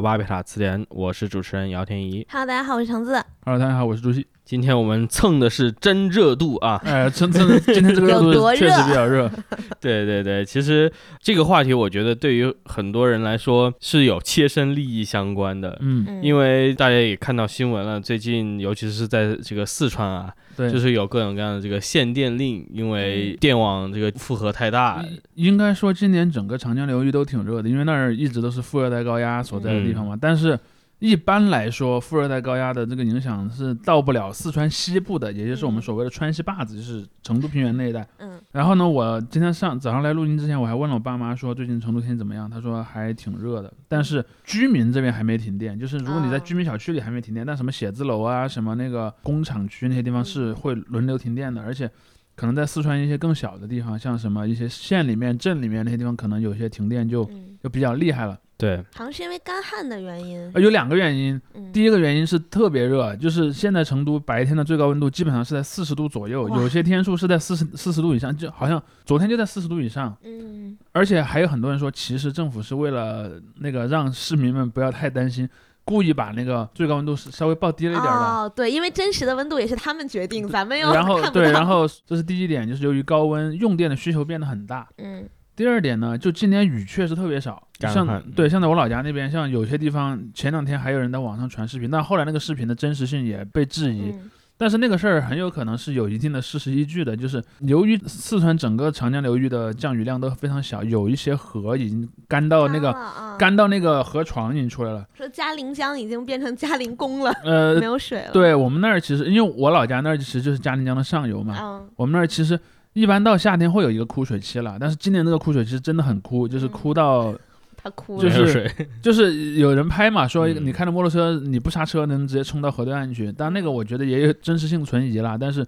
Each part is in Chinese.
巴别塔词典，我是主持人姚天怡。Hello，大家好，我是橙子。Hello，大家好，我是朱熹。今天我们蹭的是真热度啊！哎，蹭蹭，今天这个热度确实比较热。对对对，其实这个话题我觉得对于很多人来说是有切身利益相关的，嗯，嗯，因为大家也看到新闻了，最近尤其是在这个四川啊，对，就是有各种各样的这个限电令，因为电网这个负荷太大。应该说今年整个长江流域都挺热的，因为那儿一直都是副热带高压所在的地方嘛。但是一般来说，副热带高压的这个影响是到不了四川西部的，也就是我们所谓的川西坝子，就是成都平原那一带。嗯然后呢，我今天上早上来录音之前，我还问了我爸妈说最近成都天气怎么样，他说还挺热的，但是居民这边还没停电。就是如果你在哦居民小区里还没停电，但什么写字楼啊、什么那个工厂区那些地方是会轮流停电的，而且可能在四川一些更小的地方，像什么一些县里面、镇里面那些地方，可能有些停电就嗯，就比较厉害了。对，好像是因为干旱的原因。呃，有两个原因，嗯，第一个原因是特别热，就是现在成都白天的最高温度基本上是在四十度左右，有些天数是在四十四十度以上，就好像昨天就在四十度以上。嗯而且还有很多人说，其实政府是为了那个让市民们不要太担心，故意把那个最高温度是稍微报低了一点儿的。哦，对，因为真实的温度也是他们决定，咱们又然后对，然后这是第一点，就是由于高温，用电的需求变得很大。嗯第二点呢，就今年雨确实特别少，像对，像在我老家那边，像有些地方前两天还有人在网上传视频，但后来那个视频的真实性也被质疑。嗯但是那个事儿很有可能是有一定的事实依据的，就是由于四川整个长江流域的降雨量都非常小，有一些河已经干到那个干到那个河床已经出来了。说嘉陵江已经变成嘉陵宫了，呃没，有水了。，对我们那儿其实，因为我老家那儿其实就是嘉陵江的上游嘛，嗯我们那儿其实一般到夏天会有一个枯水期了，但是今年这个枯水期真的很枯，就是嗯枯到 他哭了。就是水。就是有人拍嘛，说嗯你开着摩托车你不刹车能直接冲到河对岸去，但那个我觉得也有真实性存疑啦，但是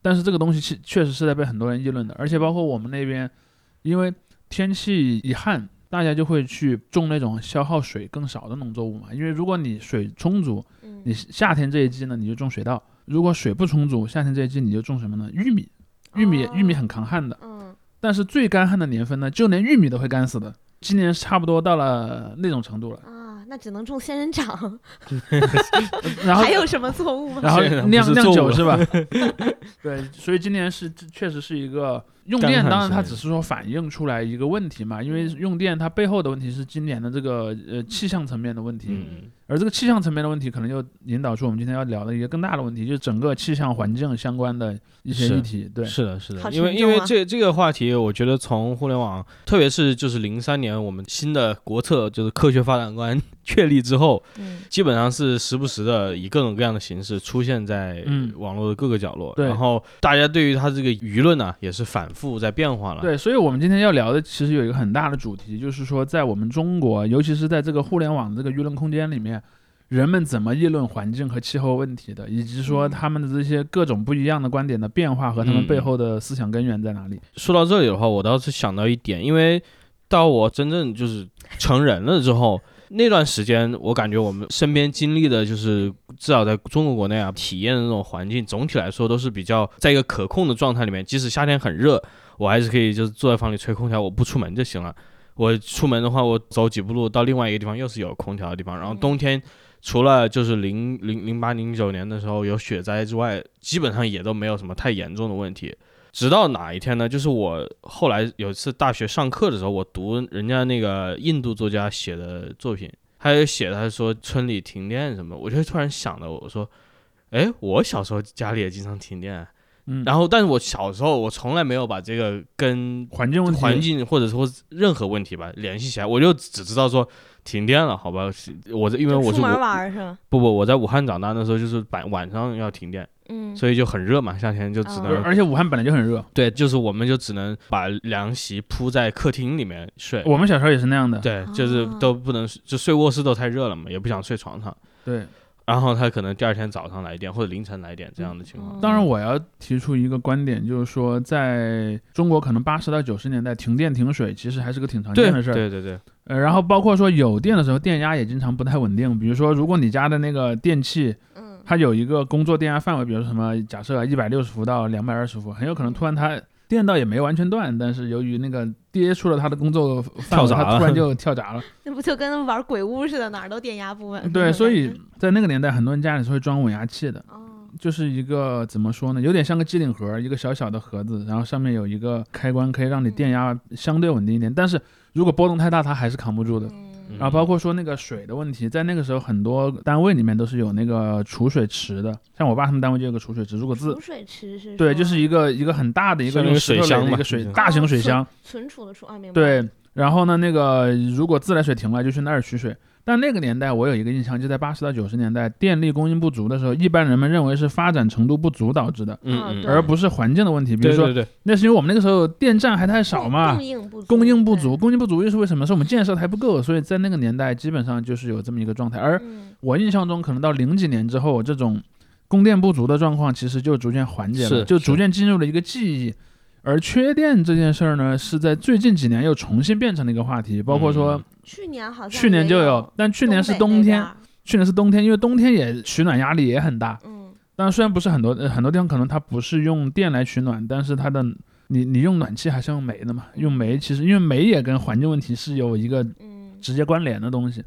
但是这个东西确确实是在被很多人议论的，而且包括我们那边，因为天气一旱。大家就会去种那种消耗水更少的农作物嘛，因为如果你水充足，嗯你夏天这一季呢，你就种水稻；如果水不充足，夏天这一季你就种什么呢？玉米。玉米、哦。玉米很抗旱的，嗯。但是最干旱的年份呢，就连玉米都会干死的。今年差不多到了那种程度了，啊，那只能种仙人掌，然后还有什么作物吗？然后酿酿酒是吧？对，所以今年是确实是一个用电，当然它只是说反映出来一个问题嘛，因为嗯。用电它背后的问题是今年的这个呃气象层面的问题，嗯，而这个气象层面的问题，可能就引导出我们今天要聊的一个更大的问题，就是整个气象环境相关的一些议题。对，是的，是的，因为因为这这个话题，我觉得从互联网，特别是就是零三年我们新的国策就是科学发展观 确立之后，嗯基本上是时不时的以各种各样的形式出现在嗯网络的各个角落，对然后大家对于它这个舆论呢、也是反复在变化了。对，所以我们今天要聊的其实有一个很大的主题，就是说在我们中国，尤其是在这个互联网这个舆论空间里面，人们怎么议论环境和气候问题的，以及说嗯他们的这些各种不一样的观点的变化和他们嗯背后的思想根源在哪里。说到这里的话，我倒是想到一点，因为到我真正就是成人了之后，那段时间我感觉我们身边经历的，就是至少在中国国内啊，体验的那种环境，总体来说都是比较在一个可控的状态里面。即使夏天很热，我还是可以就是坐在房里吹空调，我不出门就行了。我出门的话，我走几步路到另外一个地方又是有空调的地方。然后冬天除了就是零零零八零九年的时候有雪灾之外，基本上也都没有什么太严重的问题。直到哪一天呢？就是我后来有一次大学上课的时候，我读人家那个印度作家写的作品，他有写他说村里停电什么，我就突然想到，我说，哎，我小时候家里也经常停电，嗯，然后但是我小时候我从来没有把这个跟环境问题，环境或者说任何问题吧联系起来，我就只知道说停电了，好吧，我这因为我出门是武玩是吗？不不我在武汉长大，那时候就是晚晚上要停电，嗯，所以就很热嘛，夏天就只哦能而且武汉本来就很热，对，就是我们就只能把凉席铺在客厅里面睡。我们小时候也是那样的。对，就是哦都不能就睡卧室都太热了嘛，也不想睡床上。对，然后他可能第二天早上来电或者凌晨来电这样的情况。嗯当然，我要提出一个观点，就是说，在中国可能八十到九十年代停电停水其实还是个挺常见的事儿。对对对，呃，然后包括说有电的时候，电压也经常不太稳定。比如说，如果你家的那个电器嗯它有一个工作电压范围，比如说什么，假设一百六十伏到两百二十伏，很有可能突然它电倒也没完全断，但是由于那个跌出了他的工作范围，他突然就跳闸了。那不就跟玩鬼屋似的，哪儿都电压不稳？对，所以在那个年代，很多人家里是会装稳压器的，哦，就是一个怎么说呢，有点像个机顶盒，一个小小的盒子，然后上面有一个开关，可以让你电压相对稳定一点。但是如果波动太大，它还是扛不住的。嗯然后包括说那个水的问题，在那个时候很多单位里面都是有那个储水池的，像我爸他们单位就有个储水池，如果自储水池是对，就是一个一个很大的一个像那个用石头垒水箱嘛的一个水就是大型哦存水箱，存储的储啊，明白？对，然后呢，那个如果自来水停了，就去那儿取水。但那个年代，我有一个印象，就在八十到九十年代，电力供应不足的时候，一般人们认为是发展程度不足导致的，嗯而不是环境的问题。比如说，对对对，那是因为我们那个时候电站还太少嘛供，应不足，供应不足，，供应不足又是为什么？是我们建设还不够，所以在那个年代基本上就是有这么一个状态。而嗯我印象中，可能到零几年之后，这种供电不足的状况其实就逐渐缓解了，就逐渐进入了一个记忆。而缺电这件事儿呢，是在最近几年又重新变成了一个话题，包括说嗯去年好像去年就有，但去年是冬天，去年是冬天，因为冬天也取暖压力也很大。嗯，但虽然不是很多、呃很多地方可能它不是用电来取暖，但是它的你你用暖气还是用煤的嘛？用煤其实因为煤也跟环境问题是有一个嗯直接关联的东西。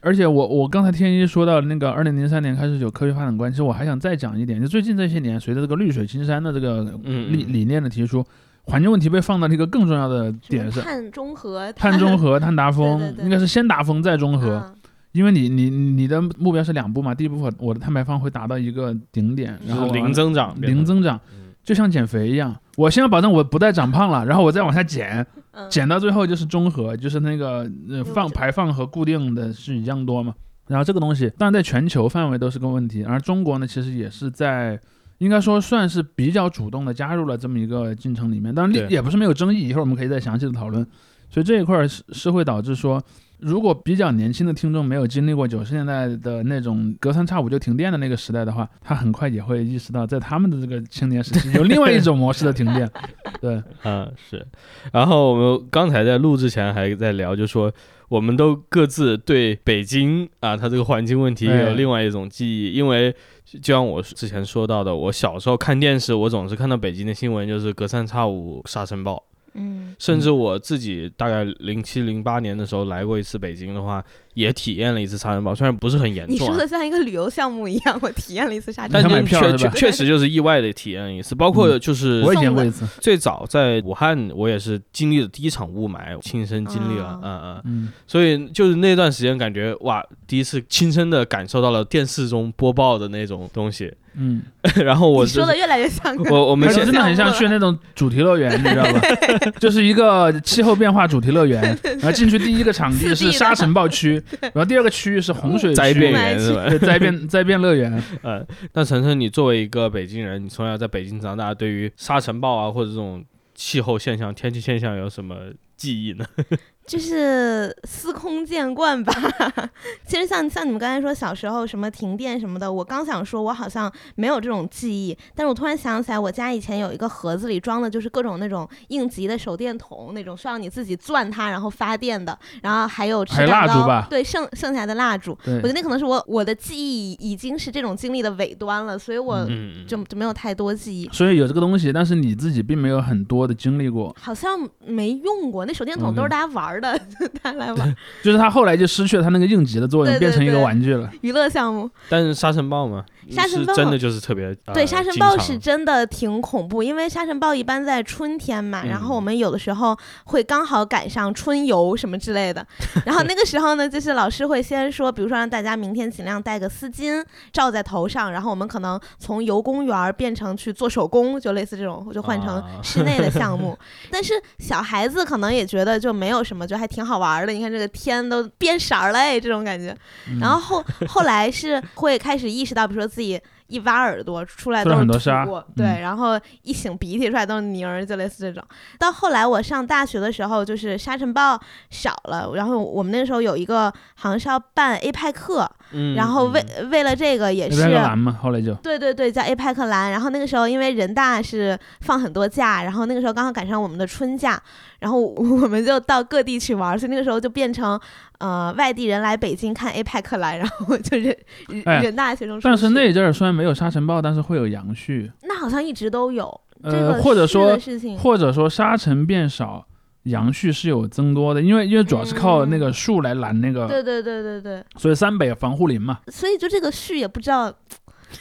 而且我我刚才天一说到那个二零零三年开始有科学发展观，其实我还想再讲一点，就最近这些年，随着这个绿水青山的这个嗯嗯理理念的提出，环境问题被放到了一个更重要的点上。碳中和，碳中和、碳达峰对对，对。应该是先达峰再中和。嗯。因为你你你的目标是两步嘛，第一步我的碳排放会达到一个顶点，然后零增长，零增长，嗯。就像减肥一样，我先要保证我不再长胖了，然后我再往下减，嗯。减到最后就是中和，就是那个呃放排放和固定的是一样多嘛。然后这个东西当然在全球范围都是个问题，而中国呢其实也是在。应该说算是比较主动的加入了这么一个进程里面，当然对也不是没有争议，一会儿我们可以再详细的讨论。所以这一块儿是是会导致说，如果比较年轻的听众没有经历过九十年代的那种隔三差五就停电的那个时代的话，他很快也会意识到，在他们的这个青年时期有另外一种模式的停电。对，嗯，是。然后我们刚才在录之前还在聊，就说我们都各自对北京啊，它这个环境问题也有另外一种记忆，因为就像我之前说到的，我小时候看电视，我总是看到北京的新闻，就是隔三差五沙尘暴。嗯甚至我自己大概零七零八年的时候来过一次北京的话，也体验了一次沙尘暴，虽然不是很严重、啊。你说的，像一个旅游项目一样，我体验了一次沙尘暴。但确票是确确实就是意外的体验了一次，包括就是我也送的见过一次。最早在武汉，我也是经历了第一场雾霾，亲身经历了，哦。嗯嗯，嗯，所以就是那段时间感觉哇，第一次亲身的感受到了电视中播报的那种东西，嗯，然后我你就是说的越来越像我我们现它真的很像去那种主题乐园，你知道吧？就是一个气候变化主题乐园，然后进去第一个场地是沙尘暴区，然后第二个区域是洪水灾变园是吧？对灾变灾变乐园。呃，那晨晨，你作为一个北京人，你从小在北京长大，对于沙尘暴啊或者这种气候现象、天气现象有什么记忆呢？就是司空见惯吧。其实像像你们刚才说小时候什么停电什么的，我刚想说，我好像没有这种记忆，但是我突然想起来，我家以前有一个盒子里装的就是各种那种应急的手电筒，那种需要你自己钻它然后发电的，然后还有吃蜡烛吧对，剩剩下的蜡烛，我觉得那可能是我我的记忆已经是这种经历的尾端了，所以我嗯，就就没有太多记忆。所以有这个东西，但是你自己并没有很多的经历过，好像没用过，那手电筒都是大家玩儿的，大家来玩就是他后来就失去了他那个应急的作用，对对变成一个玩具了。娱乐项目。但是沙尘暴嘛，沙尘暴真的就是特别、呃、对，沙尘暴是真的挺恐怖，因为沙尘暴一般在春天嘛，然后嗯我们有的时候会刚好赶上春游什么之类的，然后那个时候呢，就是老师会先说，比如说让大家明天尽量带个丝巾罩在头上，然后我们可能从游公园儿变成去做手工，就类似这种，就换成啊室内的项目。但是小孩子可能也觉得就没有什么，就还挺好玩儿的。你看这个天都变色儿了，哎，这种感觉。嗯然后后后来是会开始意识到，比如说自己一挖耳朵出来都是来很多沙，对，嗯然后一擤鼻涕出来都是泥儿，就类似这种。到后来我上大学的时候，就是沙尘暴少了，然后我们那时候有一个好像是要办 APEC 然后为嗯为了这个也是蓝嘛，后来就对对对，叫 APEC 蓝。然后那个时候因为人大是放很多假，然后那个时候刚好赶上我们的春假，然后我 们就到各地去玩儿，所以那个时候就变成呃外地人来北京看 APEC 蓝，然后就是人哎人大学生。但是那阵儿虽然没有沙尘暴，但是会有杨絮。那好像一直都有，这呃，或者说或者说沙尘变少，杨絮是有增多的，因为因为主要是靠那个树来拦那个，对对对对对，所以三北防护林嘛，所以就这个絮也不知道，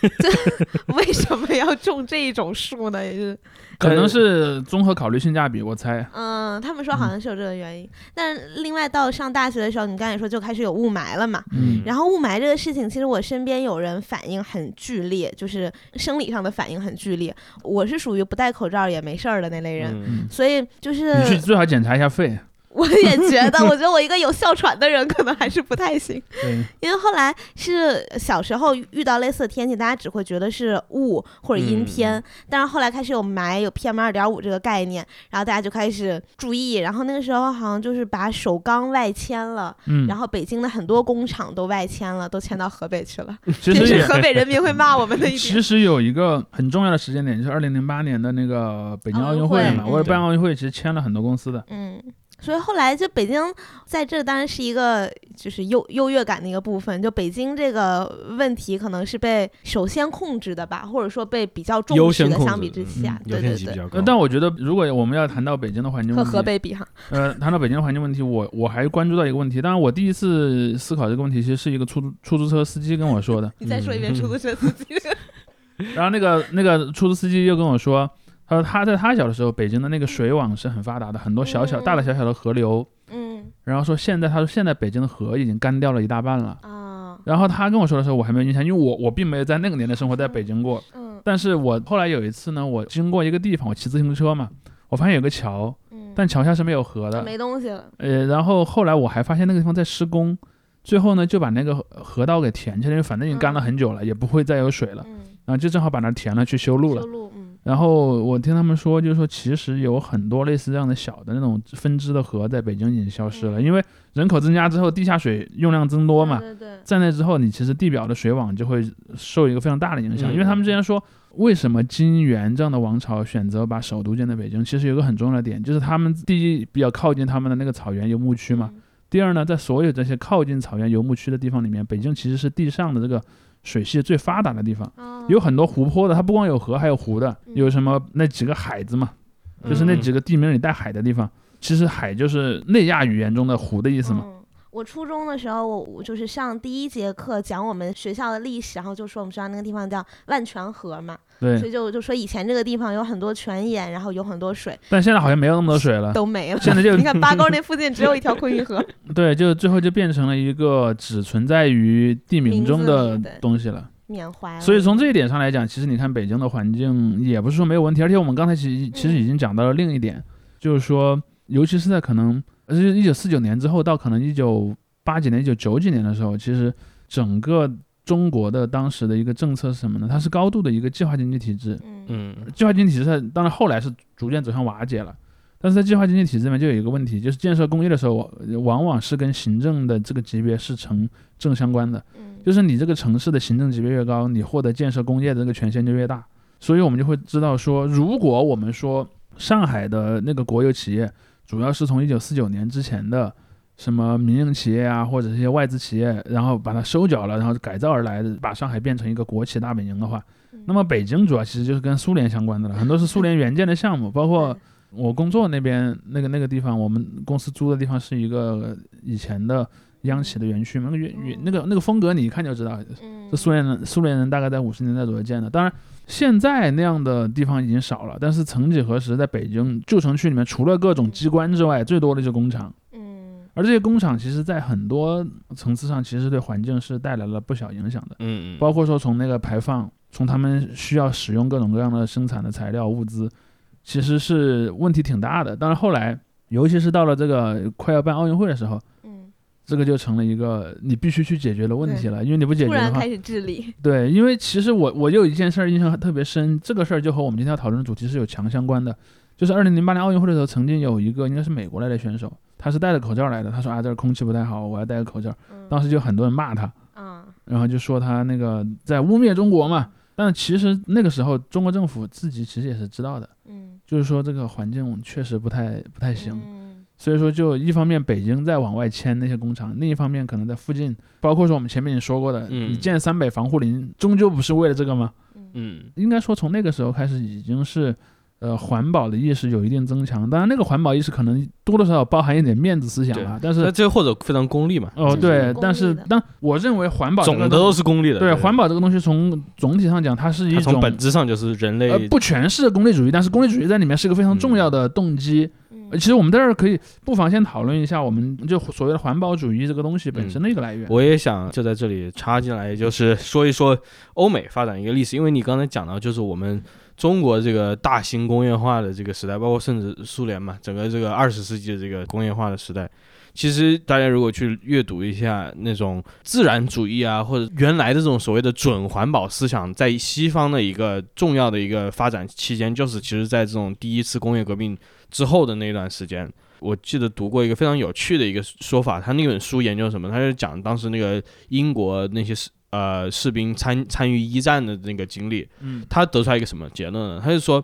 这 为什么要种这一种树呢？也是，可能是综合考虑性价比，我猜。嗯，他们说好像是有这个原因。但是另外到上大学的时候，你刚才说就开始有雾霾了嘛。嗯然后雾霾这个事情，其实我身边有人反应很剧烈，就是生理上的反应很剧烈。我是属于不戴口罩也没事儿的那类人，嗯所以就是你去最好检查一下肺。我也觉得，我 觉得我一个有哮喘的人可能还是不太行。对，因为后来是小时候遇到类似的天气，大家只会觉得是雾或者阴天，但是后来开始有霾、有 PM 二点五这个概念，然后大家就开始注意，然后那个时候好像就是把首钢外迁了，嗯，然后北京的很多工厂都外迁了，都迁到河北去了，其实这是河北人民会骂我们的一点。其实有一个很重要的时间点，就是二零零八年的那个北京奥运会嘛，为了办奥运会，其实签了很多公司的。嗯。所以后来就北京在这当然是一个就是优优越感的一个部分，就北京这个问题可能是被首先控制的吧，或者说被比较重视的，相比之下，优对对对，先级比较高呃，。但我觉得，如果我们要谈到北京的环境和问题，河北比哈，呃，谈到北京的环境问题，我我还关注到一个问题。当然，我第一次思考这个问题，其实是一个出租出租车司机跟我说的。你再说一遍嗯出租车司机，然后那个那个出租司机又跟我说，他说他在他小的时候，北京的那个水网是很发达的，很多小小嗯大大小小的河流。嗯然后说现在他说现在北京的河已经干掉了一大半了。啊然后他跟我说的时候，我还没有印象，因为我我并没有在那个年代生活在北京过。嗯但是我后来有一次呢，我经过一个地方，我骑自行车嘛，我发现有个桥，嗯，但桥下是没有河的。没东西了，呃，然后后来我还发现那个地方在施工，最后呢就把那个河河道给填起来，因为反正已经干了很久了，也不会再有水了，嗯，然后就正好把那填了去修路了修。路，嗯然后我听他们说，就是说其实有很多类似这样的小的那种分支的河在北京已经消失了，嗯。因为人口增加之后，地下水用量增多嘛，对对对，在那之后，你其实地表的水网就会受一个非常大的影响，嗯。因为他们之前说，为什么金元这样的王朝选择把首都建在北京，其实有个很重要的点，就是他们第一比较靠近他们的那个草原游牧区嘛，嗯。第二呢，在所有这些靠近草原游牧区的地方里面，北京其实是地上的这个水系最发达的地方，哦。有很多湖泊的，它不光有河，还有湖的，嗯。有什么那几个海子嘛，就是那几个地名里带海的地方，其实海就是内亚语言中的湖的意思嘛。嗯我初中的时候，我我就是上第一节课讲我们学校的历史，然后就说我们学校那个地方叫万泉河嘛，所，以就就说以前这个地方有很多泉眼，然后有很多水但现在好像没有那么多水了。都没了。现在就 你看八沟那附近只有一条昆玉河，对，就最后就变成了一个只存在于地名中的东西了。缅怀。所以从这一点上来讲，其实你看北京的环境也不是说没有问题，而且我们刚才其实其实已经讲到了另一点，就是说，尤其是在可能呃一九四九年之后到可能一九八几年、一九九几年的时候，其实整个中国的当时的一个政策是什么呢？它是高度的一个计划经济体制。嗯嗯计划经济体制它当然后来是逐渐走向瓦解了。但是在计划经济体制里面就有一个问题，就是建设工业的时候，往往是跟行政的这个级别是成正相关的。嗯就是你这个城市的行政级别越高，你获得建设工业的这个权限就越大。所以我们就会知道说，如果我们说上海的那个国有企业，主要是从一九四九年之前的什么民营企业啊，或者一些外资企业，然后把它收缴了，然后改造而来的，把上海变成一个国企大本营的话，嗯。那么北京主要其实就是跟苏联相关的了，很多是苏联援建的项目，包括我工作那边那个那个地方，我们公司租的地方是一个以前的央企的园区嘛，那个园园那个那个风格你一看就知道，嗯。这苏联人苏联人大概在五十年代左右建的。当然，现在那样的地方已经少了，但是曾几何时，在北京旧城区里面，除了各种机关之外，最多的就是工厂。嗯而这些工厂其实在很多层次上，其实对环境是带来了不小影响的。嗯嗯，包括说从那个排放，从他们需要使用各种各样的生产的材料物资，其实是问题挺大的。但是后来，尤其是到了这个快要办奥运会的时候，嗯，这个就成了一个你必须去解决的问题了，因为你不解决的话突然开，始治理，对，因为其实我我有一件事儿印象特别深，这个事儿就和我们今天要讨论的主题是有强相关的，就是二零零八年奥运会的时候，曾经有一个应该是美国来的选手，他是戴着口罩来的，他说啊这儿空气不太好，我要戴个口罩，嗯。当时就很多人骂他，啊然后就说他那个在污蔑中国嘛。但其实那个时候，中国政府自己其实也是知道的，嗯。就是说这个环境确实不太不太行，嗯所以说就一方面北京在往外迁那些工厂，另一方面可能在附近，包括说我们前面也说过的，嗯你建三北防护林，终究不是为了这个吗？嗯嗯应该说从那个时候开始已经是，呃环保的意识有一定增强。当然，那个环保意识可能多多少少包含一点面子思想了，但是这或者非常功利嘛，哦对，但是利的但我认为环保总的都是功利的。对环保这个东西从总体上讲，它是一它从种本质上就是人类呃不全是功利主义，但是功利主义在里面是一个非常重要的动机。其实我们在这儿可以不妨先讨论一下，我们就所谓的环保主义这个东西本身的一个来源。我也想就在这里插进来，就是说一说欧美发展一个历史，因为你刚才讲到，就是我们中国这个大型工业化的这个时代，包括甚至苏联嘛，整个这个二十世纪的这个工业化的时代。其实大家如果去阅读一下那种自然主义啊，或者原来的这种所谓的准环保思想，在西方的一个重要的一个发展期间，就是其实在这种第一次工业革命之后的那段时间。我记得读过一个非常有趣的一个说法，他那本书研究什么？他就讲当时那个英国那些士呃士兵参参与一战的那个经历，嗯他得出来一个什么结论呢？他就说，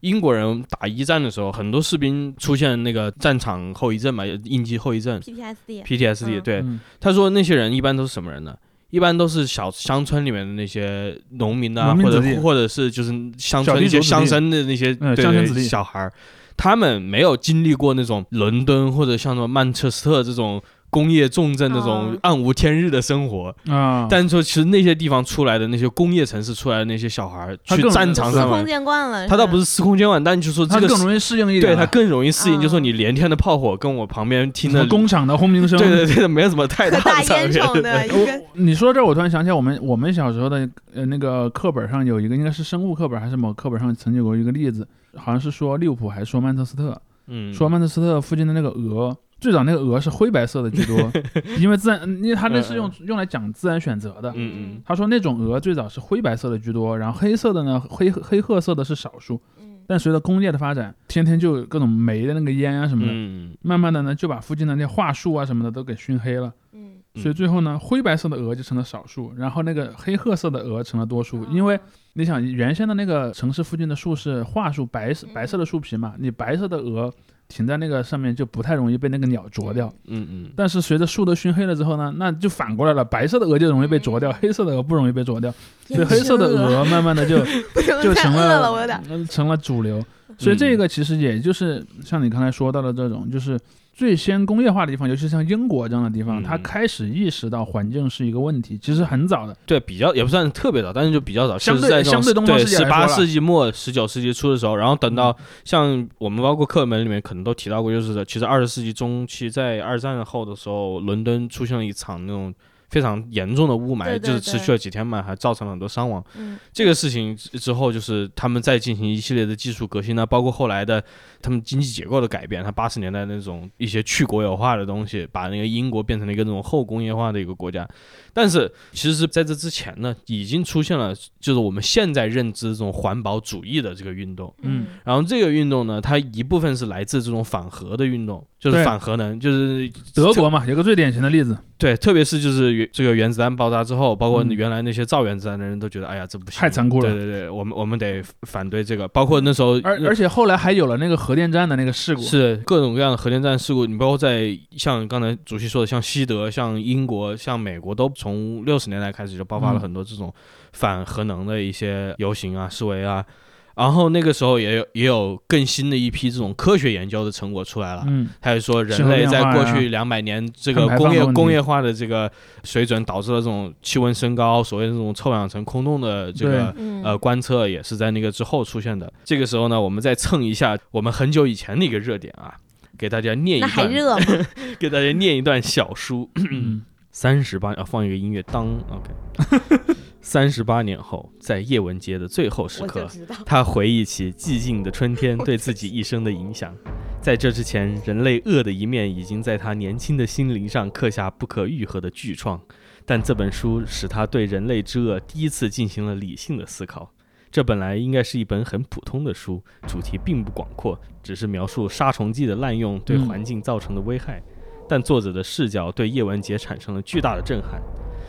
英国人打一战的时候，很多士兵出现那个战场后遗症嘛，应激后遗症 PTSD，（PTSD）。嗯对，嗯他说那些人一般都是什么人呢？一般都是小乡村里面的那些农民啊，或者或者是就是乡村一些乡绅的那些对对嗯乡村子弟小孩儿，他们没有经历过那种伦敦或者像什么曼彻斯特这种工业重镇那种哦暗无天日的生活。啊，但是说，其实那些地方出来的那些工业城市出来的那些小孩儿，去战场上面，见惯了。他倒不是司空见惯，但就说这个更容易适应一点。对他更容易适应，嗯就说你连天的炮火跟我旁边听的，工厂的轰鸣声。对对对，没有什么太大 大的差别。你说到这儿，我突然想起来，我们我们小时候的呃那个课本上有一个，应该是生物课本还是某课本上曾经有过一个例子，好像是说利物浦还是说曼彻斯特，嗯，说曼彻斯特附近的那个鹅，最早那个鹅是灰白色的居多，因为自然，因为他那是用用来讲自然选择的。嗯嗯他说那种鹅最早是灰白色的居多，然后黑色的呢，黑黑褐色的是少数。嗯但随着工业的发展，天天就有各种煤的那个烟啊什么的，嗯慢慢的呢就把附近的那些桦树啊什么的都给熏黑了。嗯嗯所以最后呢，灰白色的鹅就成了少数，然后那个黑褐色的鹅成了多数。哦因为你想，原先的那个城市附近的树是桦树，白白色的树皮嘛，你白色的鹅停在那个上面就不太容易被那个鸟啄掉。嗯嗯，但是随着树都熏黑了之后呢，那就反过来了，白色的鹅就容易被啄掉，嗯黑色的鹅不容易被啄掉，所以黑色的鹅慢慢的就 就成了，成了主流。所以这个其实也就是像你刚才说到的这种，就是最先工业化的地方，尤其像英国这样的地方，嗯它开始意识到环境是一个问题，其实很早的。对，比较也不算特别早，但是就比较早，相对相对东方世界十八世纪末十九世纪初的时候，然后等到嗯像我们包括课本里面可能都提到过，就是其实二十世纪中期在二战后的时候，伦敦出现了一场那种。非常严重的雾霾，对对就是持续了几天嘛，还造成了很多伤亡。嗯这个事情之之后，就是他们再进行一系列的技术革新呢，包括后来的他们经济结构的改变，他八十年代那种一些去国有化的东西，把那个英国变成了一个那种后工业化的一个国家。但是其实是在这之前呢，已经出现了就是我们现在认知这种环保主义的这个运动。嗯然后这个运动呢，它一部分是来自这种反核的运动，就是反核能，就是德国嘛，有个最典型的例子，对，特别是就是原这个原子弹爆炸之后，包括嗯原来那些造原子弹的人都觉得，哎呀，这不行，太残酷了对对对，我们我们得反对这个。包括那时候，而而且后来还有了那个核电站的那个事故。是各种各样的核电站事故，你包括在像刚才主席说的，像西德、像英国、像美国，都从六十年代开始就爆发了嗯很多这种反核能的一些游行啊、示威啊。然后那个时候也有也有更新的一批这种科学研究的成果出来了。嗯，他就说，人类在过去两百年这个工业工业化的这个水准，导致了这种气温升高，所谓的这种臭氧层空洞的这个嗯呃观测，也是在那个之后出现的。这个时候呢，我们再蹭一下我们很久以前的一个热点啊，给大家念一那还段，热吗？给大家念一段小书。嗯三十八啊，放一个音乐，当 OK。三十八年后，在叶文洁的最后时刻。他回忆起寂静的春天对 自己一生的影响。在这之前，人类恶的一面已经在他年轻的心灵上刻下不可愈合的巨创。但这本书使他对人类之恶第一次进行了理性的思考。这本来应该是一本很普通的书，主题并不广阔，只是描述杀虫剂的滥用对嗯环境造成的危害。但作者的视角对叶文洁产生了巨大的震撼。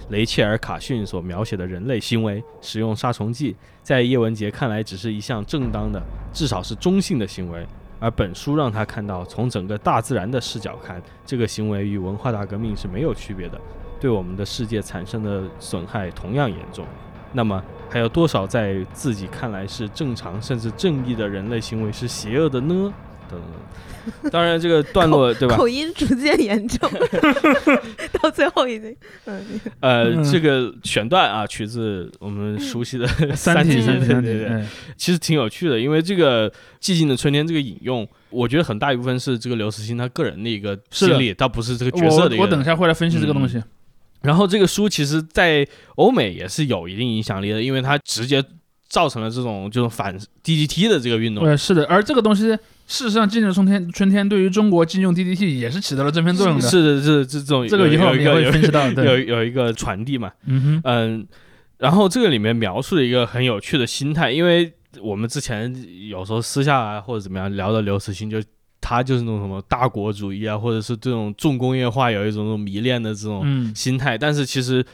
雷切尔·卡逊所描写的人类行为，使用杀虫剂，在叶文洁看来只是一项正当的，至少是中性的行为。而本书让他看到，从整个大自然的视角看，这个行为与文化大革命是没有区别的，对我们的世界产生的损害同样严重。那么还有多少在自己看来是正常甚至正义的人类行为是邪恶的呢？等等。当然，这个段落对吧？口音逐渐严重，到最后已经，嗯，呃，嗯这个选段啊，取自我们熟悉的 《三体，体》，三体，对对对，哎其实挺有趣的，因为这个《寂静的春天》这个引用，我觉得很大一部分是这个刘慈欣他个人的一个经历，倒不是这个角色的一个。我我等一下会来分析这个东西。然后这个书其实，在欧美也是有一定影响力的，因为它直接造成了这种这种反 DGT 的这个运动。对，是的，而这个东西，事实上，《寂静的春天》春天对于中国禁用 DDT 也是起到了正面作用的。是的，是这这种这个以后我们也会分析到。有，有一个传递嘛，嗯哼，嗯，然后这个里面描述了一个很有趣的心态，因为我们之前有时候私下啊或者怎么样聊的刘慈欣就。他就是那种什么大国主义啊，或者是这种重工业化有一种那种迷恋的这种嗯，心态，但是其实，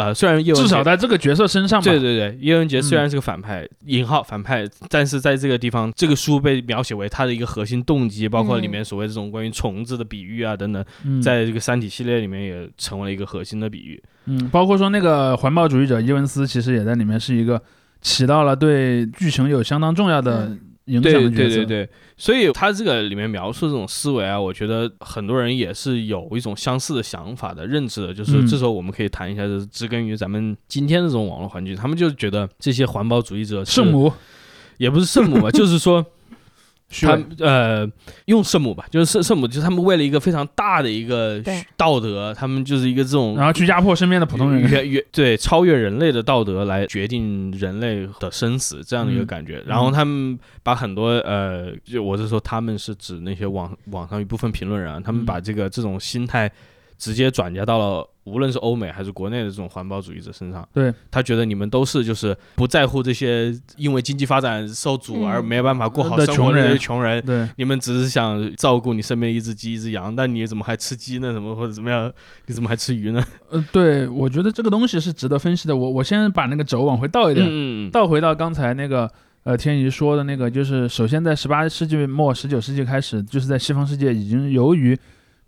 呃，虽然叶文至少在这个角色身上吧。对对对，叶文洁虽嗯然是个反派，引号反派，但是在这个地方，这个书被描写为他的一个核心动机，包括里面所谓这种关于虫子的比喻啊等等，嗯，在这个《三体》系列里面也成为了一个核心的比喻。嗯，包括说那个环保主义者伊文斯，其实也在里面是一个起到了对剧情有相当重要的影响对的角色。对对对，所以他这个里面描述这种思维啊，我觉得很多人也是有一种相似的想法的认知的，就是嗯。这时候我们可以谈一下，就是植根于咱们今天的这种网络环境，他们就觉得这些环保主义者是圣母。也不是圣母吧，就是说他呃用圣母吧，就是圣圣母，就是他们为了一个非常大的一个道德，他们就是一个这种然后去压迫身边的普通人。越越对超越人类的道德来决定人类的生死这样的一个嗯。感觉。然后他们把很多呃，就我是说他们是指那些网网上一部分评论人啊，他们嗯。把这个这种心态直接转嫁到了无论是欧美还是国内的这种环保主义者身上。对他觉得你们都是就是不在乎这些因为经济发展受阻而嗯没有办法过好的生活的这些穷人穷人。对，你们只是想照顾你身边一只鸡、一只羊，但你怎么还吃鸡呢？怎么或者怎么样？你怎么还吃鱼呢？呃，对，我觉得这个东西是值得分析的。我我先把那个轴往回倒一点，倒回到刚才那个呃天怡说的那个，就是首先在十八世纪末十九世纪开始，就是在西方世界已经由于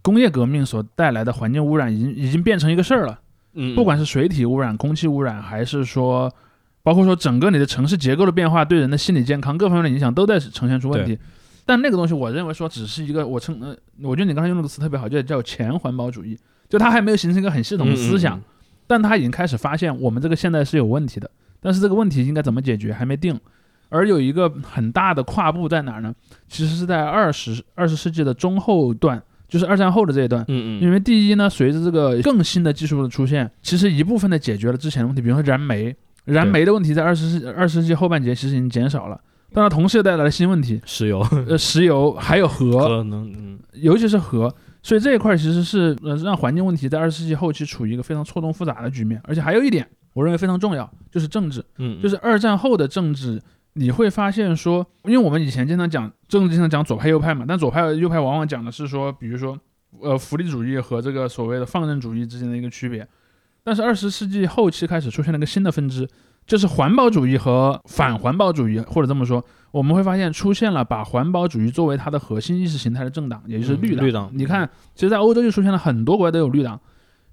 工业革命所带来的环境污染，已经已经变成一个事儿了。嗯，不管是水体污染、空气污染，还是说包括说整个你的城市结构的变化对人的心理健康各方面的影响都在呈现出问题。但那个东西，我认为说只是一个，我称呃，我觉得你刚才用那个词特别好，就叫前环保主义，就它还没有形成一个很系统的思想，嗯嗯但它已经开始发现我们这个现在是有问题的，但是这个问题应该怎么解决还没定。而有一个很大的跨步在哪儿呢？其实是在二十二十世纪的中后段，就是二战后的这一段。嗯嗯，因为第一呢，随着这个更新的技术的出现，其实一部分的解决了之前的问题，比如说燃煤，燃煤的问题在二十世二十世纪后半截其实已经减少了，但它同时又带来了新问题，石油。呃，石油还有核，可能嗯。尤其是核，所以这一块其实是呃让环境问题在二十世纪后期处于一个非常错综复杂的局面，而且还有一点，我认为非常重要，就是政治，嗯，就是二战后的政治。你会发现说，因为我们以前经常讲政治，经常讲左派右派嘛，但左派右派往往讲的是说，比如说，呃，福利主义和这个所谓的放任主义之间的一个区别。但是二十世纪后期开始出现了一个新的分支，就是环保主义和反环保主义，或者这么说，我们会发现出现了把环保主义作为它的核心意识形态的政党，也就是绿党。嗯绿党你看，其实，在欧洲就出现了很多国家都有绿党，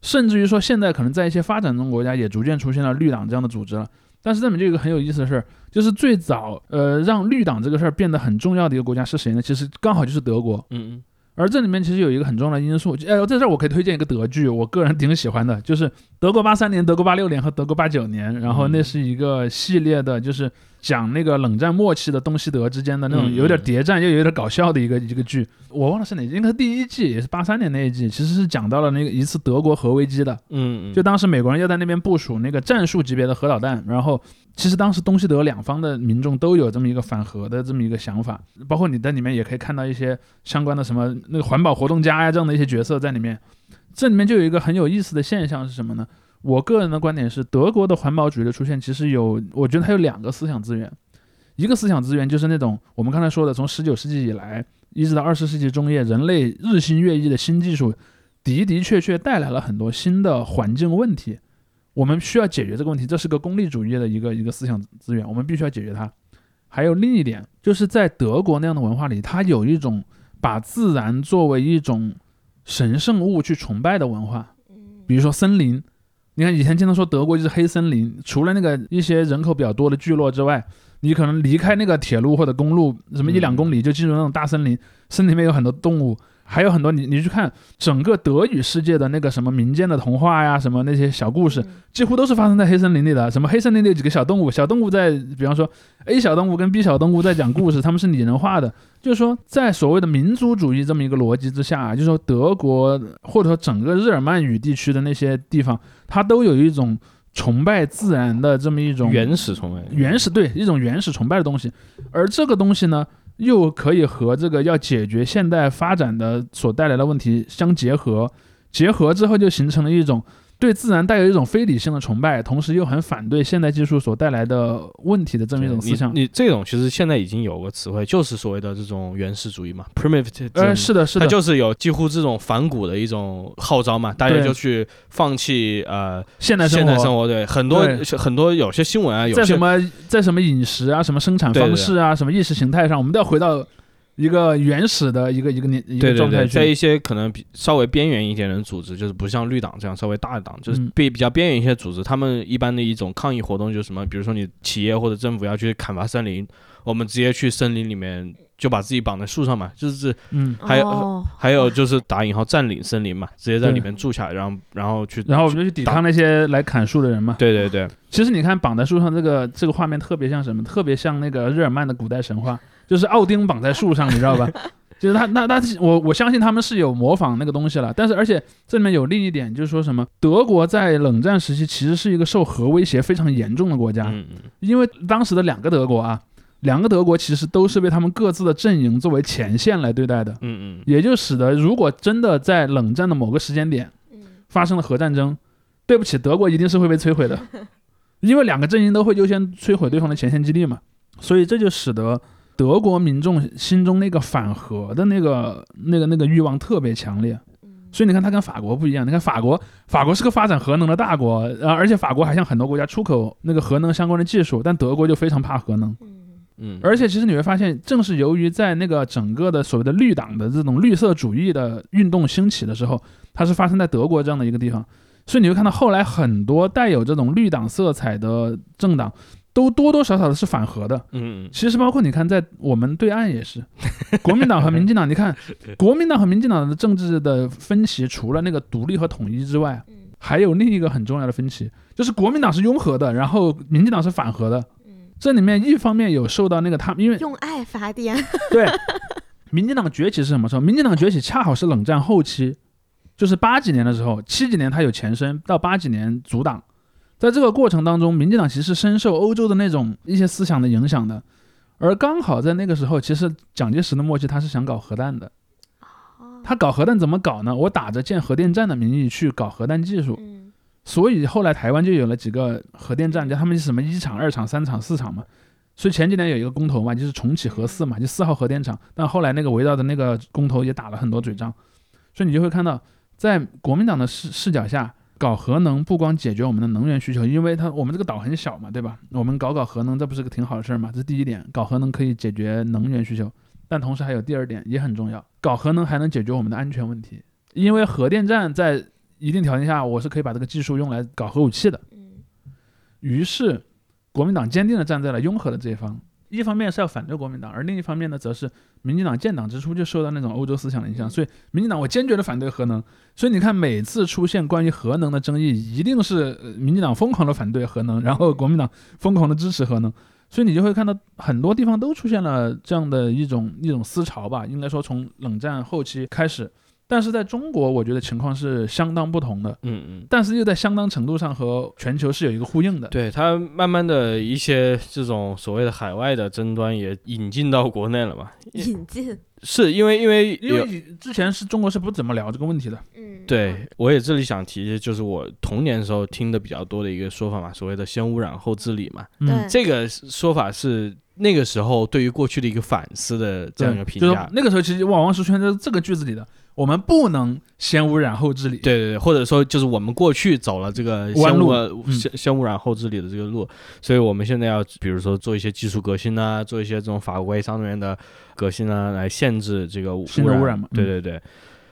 甚至于说现在可能在一些发展中国家也逐渐出现了绿党这样的组织了。但是这里面就有一个很有意思的事儿，就是最早呃让绿党这个事儿变得很重要的一个国家是谁呢？其实刚好就是德国。嗯嗯而这里面其实有一个很重要的因素，哎，在这儿我可以推荐一个德剧，我个人挺喜欢的，就是德国八三年、德国八六年和德国八九年，然后那是一个系列的，就是讲那个冷战末期的东西德之间的那种嗯有点谍战又有点搞笑的一个一个剧，我忘了是哪季，应该是第一季，也是八三年那一季，其实是讲到了那个一次德国核危机的，嗯，就当时美国人要在那边部署那个战术级别的核导弹，然后其实当时东西德两方的民众都有这么一个反核的这么一个想法，包括你在里面也可以看到一些相关的什么那个环保活动家呀这样的一些角色在里面。这里面就有一个很有意思的现象是什么呢？我个人的观点是，德国的环保主义的出现其实有，我觉得它有两个思想资源，一个思想资源就是那种我们刚才说的，从十九世纪以来一直到二十世纪中叶，人类日新月异的新技术的的确确带来了很多新的环境问题，我们需要解决这个问题，这是个功利主义的一个一个思想资源，我们必须要解决它。还有另一点，就是在德国那样的文化里，它有一种把自然作为一种神圣物去崇拜的文化，比如说森林。你看以前经常说德国就是黑森林，除了那个一些人口比较多的聚落之外，你可能离开那个铁路或者公路，什么一两公里就进入那种大森林，森林里面有很多动物。还有很多，你你去看整个德语世界的那个什么民间的童话呀，什么那些小故事，几乎都是发生在黑森林里的。什么黑森林里有几个小动物，小动物在，比方说 A 小动物跟 B 小动物在讲故事，他们是拟人化的。就是说，在所谓的民族主义这么一个逻辑之下，就是说德国或者说整个日耳曼语地区的那些地方，它都有一种崇拜自然的这么一种原始崇拜，原始对一种原始崇拜的东西，而这个东西呢。又可以和这个要解决现代发展的所带来的问题相结合，结合之后就形成了一种。对自然带有一种非理性的崇拜，同时又很反对现代技术所带来的问题的这么一种思想。你这种其实现在已经有个词汇，就是所谓的这种原始主义嘛，primitive。呃，是的，是的，它就是有几乎这种反古的一种号召嘛，大家就去放弃呃现代现代生活。对，很多很多有些新闻啊，有在什么在什么饮食啊、什么生产方式啊、什么意识形态上，我们都要回到。一个原始的一个一个年一个状态，在一些可能比稍微边缘一点的组织，就是不像绿党这样稍微大的党，就是比比较边缘一些组织，他们一般的一种抗议活动就是什么，比如说你企业或者政府要去砍伐森林，我们直接去森林里面就把自己绑在树上嘛，就是嗯，还有还有就是打引号占领森林嘛，直接在里面住下，然后然后去，然后我们就去抵抗那些来砍树的人嘛。对对对，其实你看绑在树上这个这个画面特别像什么？特别像那个日耳曼的古代神话。就是奥丁绑在树上，你知道吧？就是他，那那我我相信他们是有模仿那个东西了。但是，而且这里面有另一点，就是说什么？德国在冷战时期其实是一个受核威胁非常严重的国家。嗯嗯。因为当时的两个德国啊，两个德国其实都是被他们各自的阵营作为前线来对待的。嗯嗯。也就使得，如果真的在冷战的某个时间点，发生了核战争，对不起，德国一定是会被摧毁的，因为两个阵营都会优先摧毁对方的前线基地嘛。所以这就使得。德国民众心中那个反核的那个、那个、那个欲望特别强烈，所以你看，它跟法国不一样。你看法国，法国是个发展核能的大国，啊，而且法国还向很多国家出口那个核能相关的技术，但德国就非常怕核能。嗯，而且其实你会发现，正是由于在那个整个的所谓的绿党的这种绿色主义的运动兴起的时候，它是发生在德国这样的一个地方，所以你会看到后来很多带有这种绿党色彩的政党。都多多少少的是反核的，嗯，其实包括你看，在我们对岸也是，国民党和民进党，你看，国民党和民进党的政治的分歧，除了那个独立和统一之外，还有另一个很重要的分歧，就是国民党是拥核的，然后民进党是反核的，这里面一方面有受到那个他，因为用爱发电，对，民进党崛起是什么时候？民进党崛起恰好是冷战后期，就是八几年的时候，七几年它有前身，到八几年阻挡。在这个过程当中，民进党其实深受欧洲的那种一些思想的影响的，而刚好在那个时候，其实蒋介石的默契他是想搞核弹的，他搞核弹怎么搞呢？我打着建核电站的名义去搞核弹技术，所以后来台湾就有了几个核电站，叫他们什么一厂、二厂、三厂、四厂嘛。所以前几年有一个公投嘛，就是重启核四嘛，就四号核电厂，但后来那个围绕的那个公投也打了很多嘴仗，所以你就会看到，在国民党的视视角下。搞核能不光解决我们的能源需求，因为它我们这个岛很小嘛，对吧？我们搞搞核能，这不是个挺好的事儿吗？这是第一点，搞核能可以解决能源需求，但同时还有第二点也很重要，搞核能还能解决我们的安全问题，因为核电站在一定条件下，我是可以把这个技术用来搞核武器的。于是国民党坚定地站在了拥核的这一方。一方面是要反对国民党，而另一方面呢，则是民进党建党之初就受到那种欧洲思想的影响，所以民进党我坚决的反对核能。所以你看，每次出现关于核能的争议，一定是民进党疯狂的反对核能，然后国民党疯狂的支持核能。所以你就会看到很多地方都出现了这样的一种一种思潮吧。应该说，从冷战后期开始。但是在中国，我觉得情况是相当不同的，嗯嗯，但是又在相当程度上和全球是有一个呼应的。对它慢慢的一些这种所谓的海外的争端也引进到国内了嘛？引进是因为因为因为之前是中国是不怎么聊这个问题的。嗯，对我也这里想提，就是我童年时候听的比较多的一个说法嘛，所谓的先污染后治理嘛。嗯，这个说法是那个时候对于过去的一个反思的这样一个评价。那个时候其实往往是出现在这个句子里的。我们不能先污染后治理，对对对，或者说就是我们过去走了这个先污先先污染后治理的这个路，所以我们现在要比如说做一些技术革新啊，做一些这种法规上面的革新啊，来限制这个污染嘛。对对对。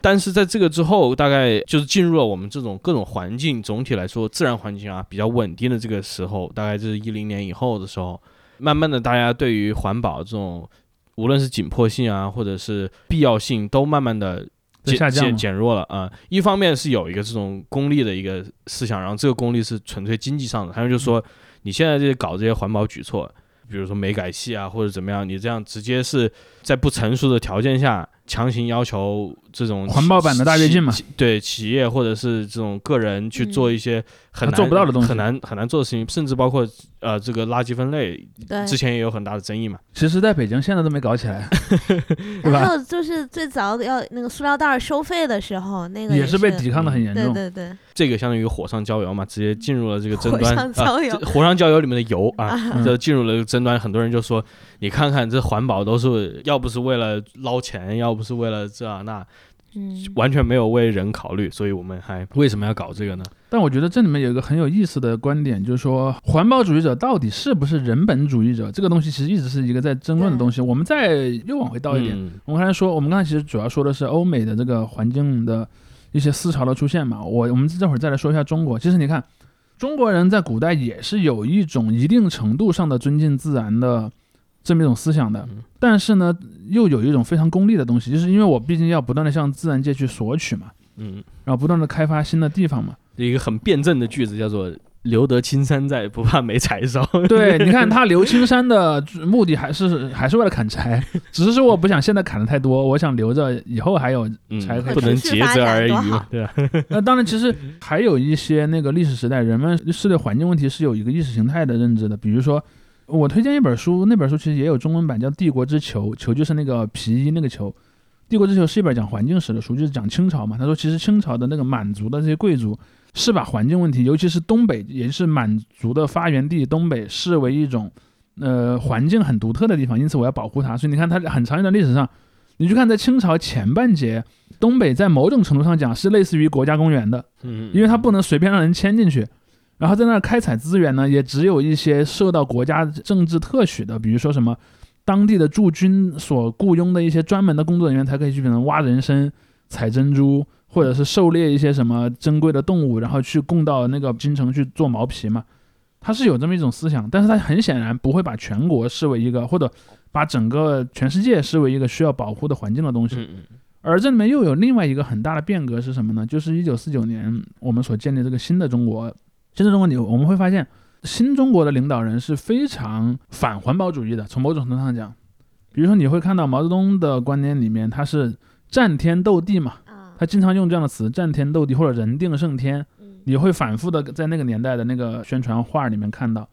但是在这个之后，大概就是进入了我们这种各种环境，总体来说自然环境啊比较稳定的这个时候，大概就是一零年以后的时候，慢慢的大家对于环保这种，无论是紧迫性啊，或者是必要性，都慢慢的下降嘛。减弱了啊、一方面是有一个这种功利的一个思想，然后这个功利是纯粹经济上的，还有就是说你现在这些搞这些环保举措，比如说煤改气啊或者怎么样，你这样直接是在不成熟的条件下强行要求这种环保版的大跃进嘛对企业或者是这种个人去嗯做一些很他难做不到的东西很难很难做的事情，甚至包括呃这个垃圾分类，对，之前也有很大的争议嘛。其实在北京现在都没搞起来，对吧？还有就是最早要那个塑料袋儿收费的时候，那个也是是被抵抗的很严重。对对对，这个相当于火上浇油嘛，直接进入了这个争火端。上浇油啊这火上浇油里面的油啊，嗯就进入了这个争端。很多人就说，你看看这环保都是要不是为了捞钱，要不是为了这啊那，嗯，完全没有为人考虑，所以我们还为什么要搞这个呢？但我觉得这里面有一个很有意思的观点，就是说环保主义者到底是不是人本主义者？这个东西其实一直是一个在争论的东西。我们再又往回倒一点，嗯我们刚才说，我们刚才其实主要说的是欧美的这个环境的一些思潮的出现嘛。我我们这会儿再来说一下中国。其实你看，中国人在古代也是有一种一定程度上的尊敬自然的这么一种思想的嗯，但是呢，又有一种非常功利的东西，就是因为我毕竟要不断的向自然界去索取嘛，嗯，然后不断的开发新的地方嘛。一个很辩证的句子叫做“留得青山在，不怕没柴烧”。对，你看他留青山的目的还是还是为了砍柴，只是说我不想现在砍的太多，我想留着以后还有柴可以不能竭泽而渔嘛，对吧？那当然，其实还有一些那个历史时代，人们是对环境问题是有一个意识形态的认知的。比如说，我推荐一本书，那本书其实也有中文版，叫《帝国之球》，球就是那个皮衣那个球。《帝国之球》是一本讲环境史的书，就是讲清朝嘛。他说，其实清朝的那个满族的这些贵族是把环境问题，尤其是东北，也是满族的发源地东北，视为一种呃环境很独特的地方，因此我要保护它。所以你看，它很长一段历史上，你去看在清朝前半截，东北在某种程度上讲是类似于国家公园的。嗯，因为它不能随便让人迁进去。然后在那儿开采资源呢，也只有一些受到国家政治特许的，比如说什么当地的驻军所雇佣的一些专门的工作人员才可以去，可能挖人参、采珍珠，或者是狩猎一些什么珍贵的动物，然后去供到那个京城去做毛皮嘛。他是有这么一种思想，但是他很显然不会把全国视为一个，或者把整个全世界视为一个需要保护的环境的东西。嗯嗯而这里面又有另外一个很大的变革是什么呢？就是一九四九年我们所建立这个新的中国，新的中国你我们会发现，新中国的领导人是非常反环保主义的。从某种程度上讲，比如说你会看到毛泽东的观点里面，他是战天斗地嘛，啊他经常用这样的词“战天斗地”或者“人定胜天”，嗯你会反复的在那个年代的那个宣传画里面看到。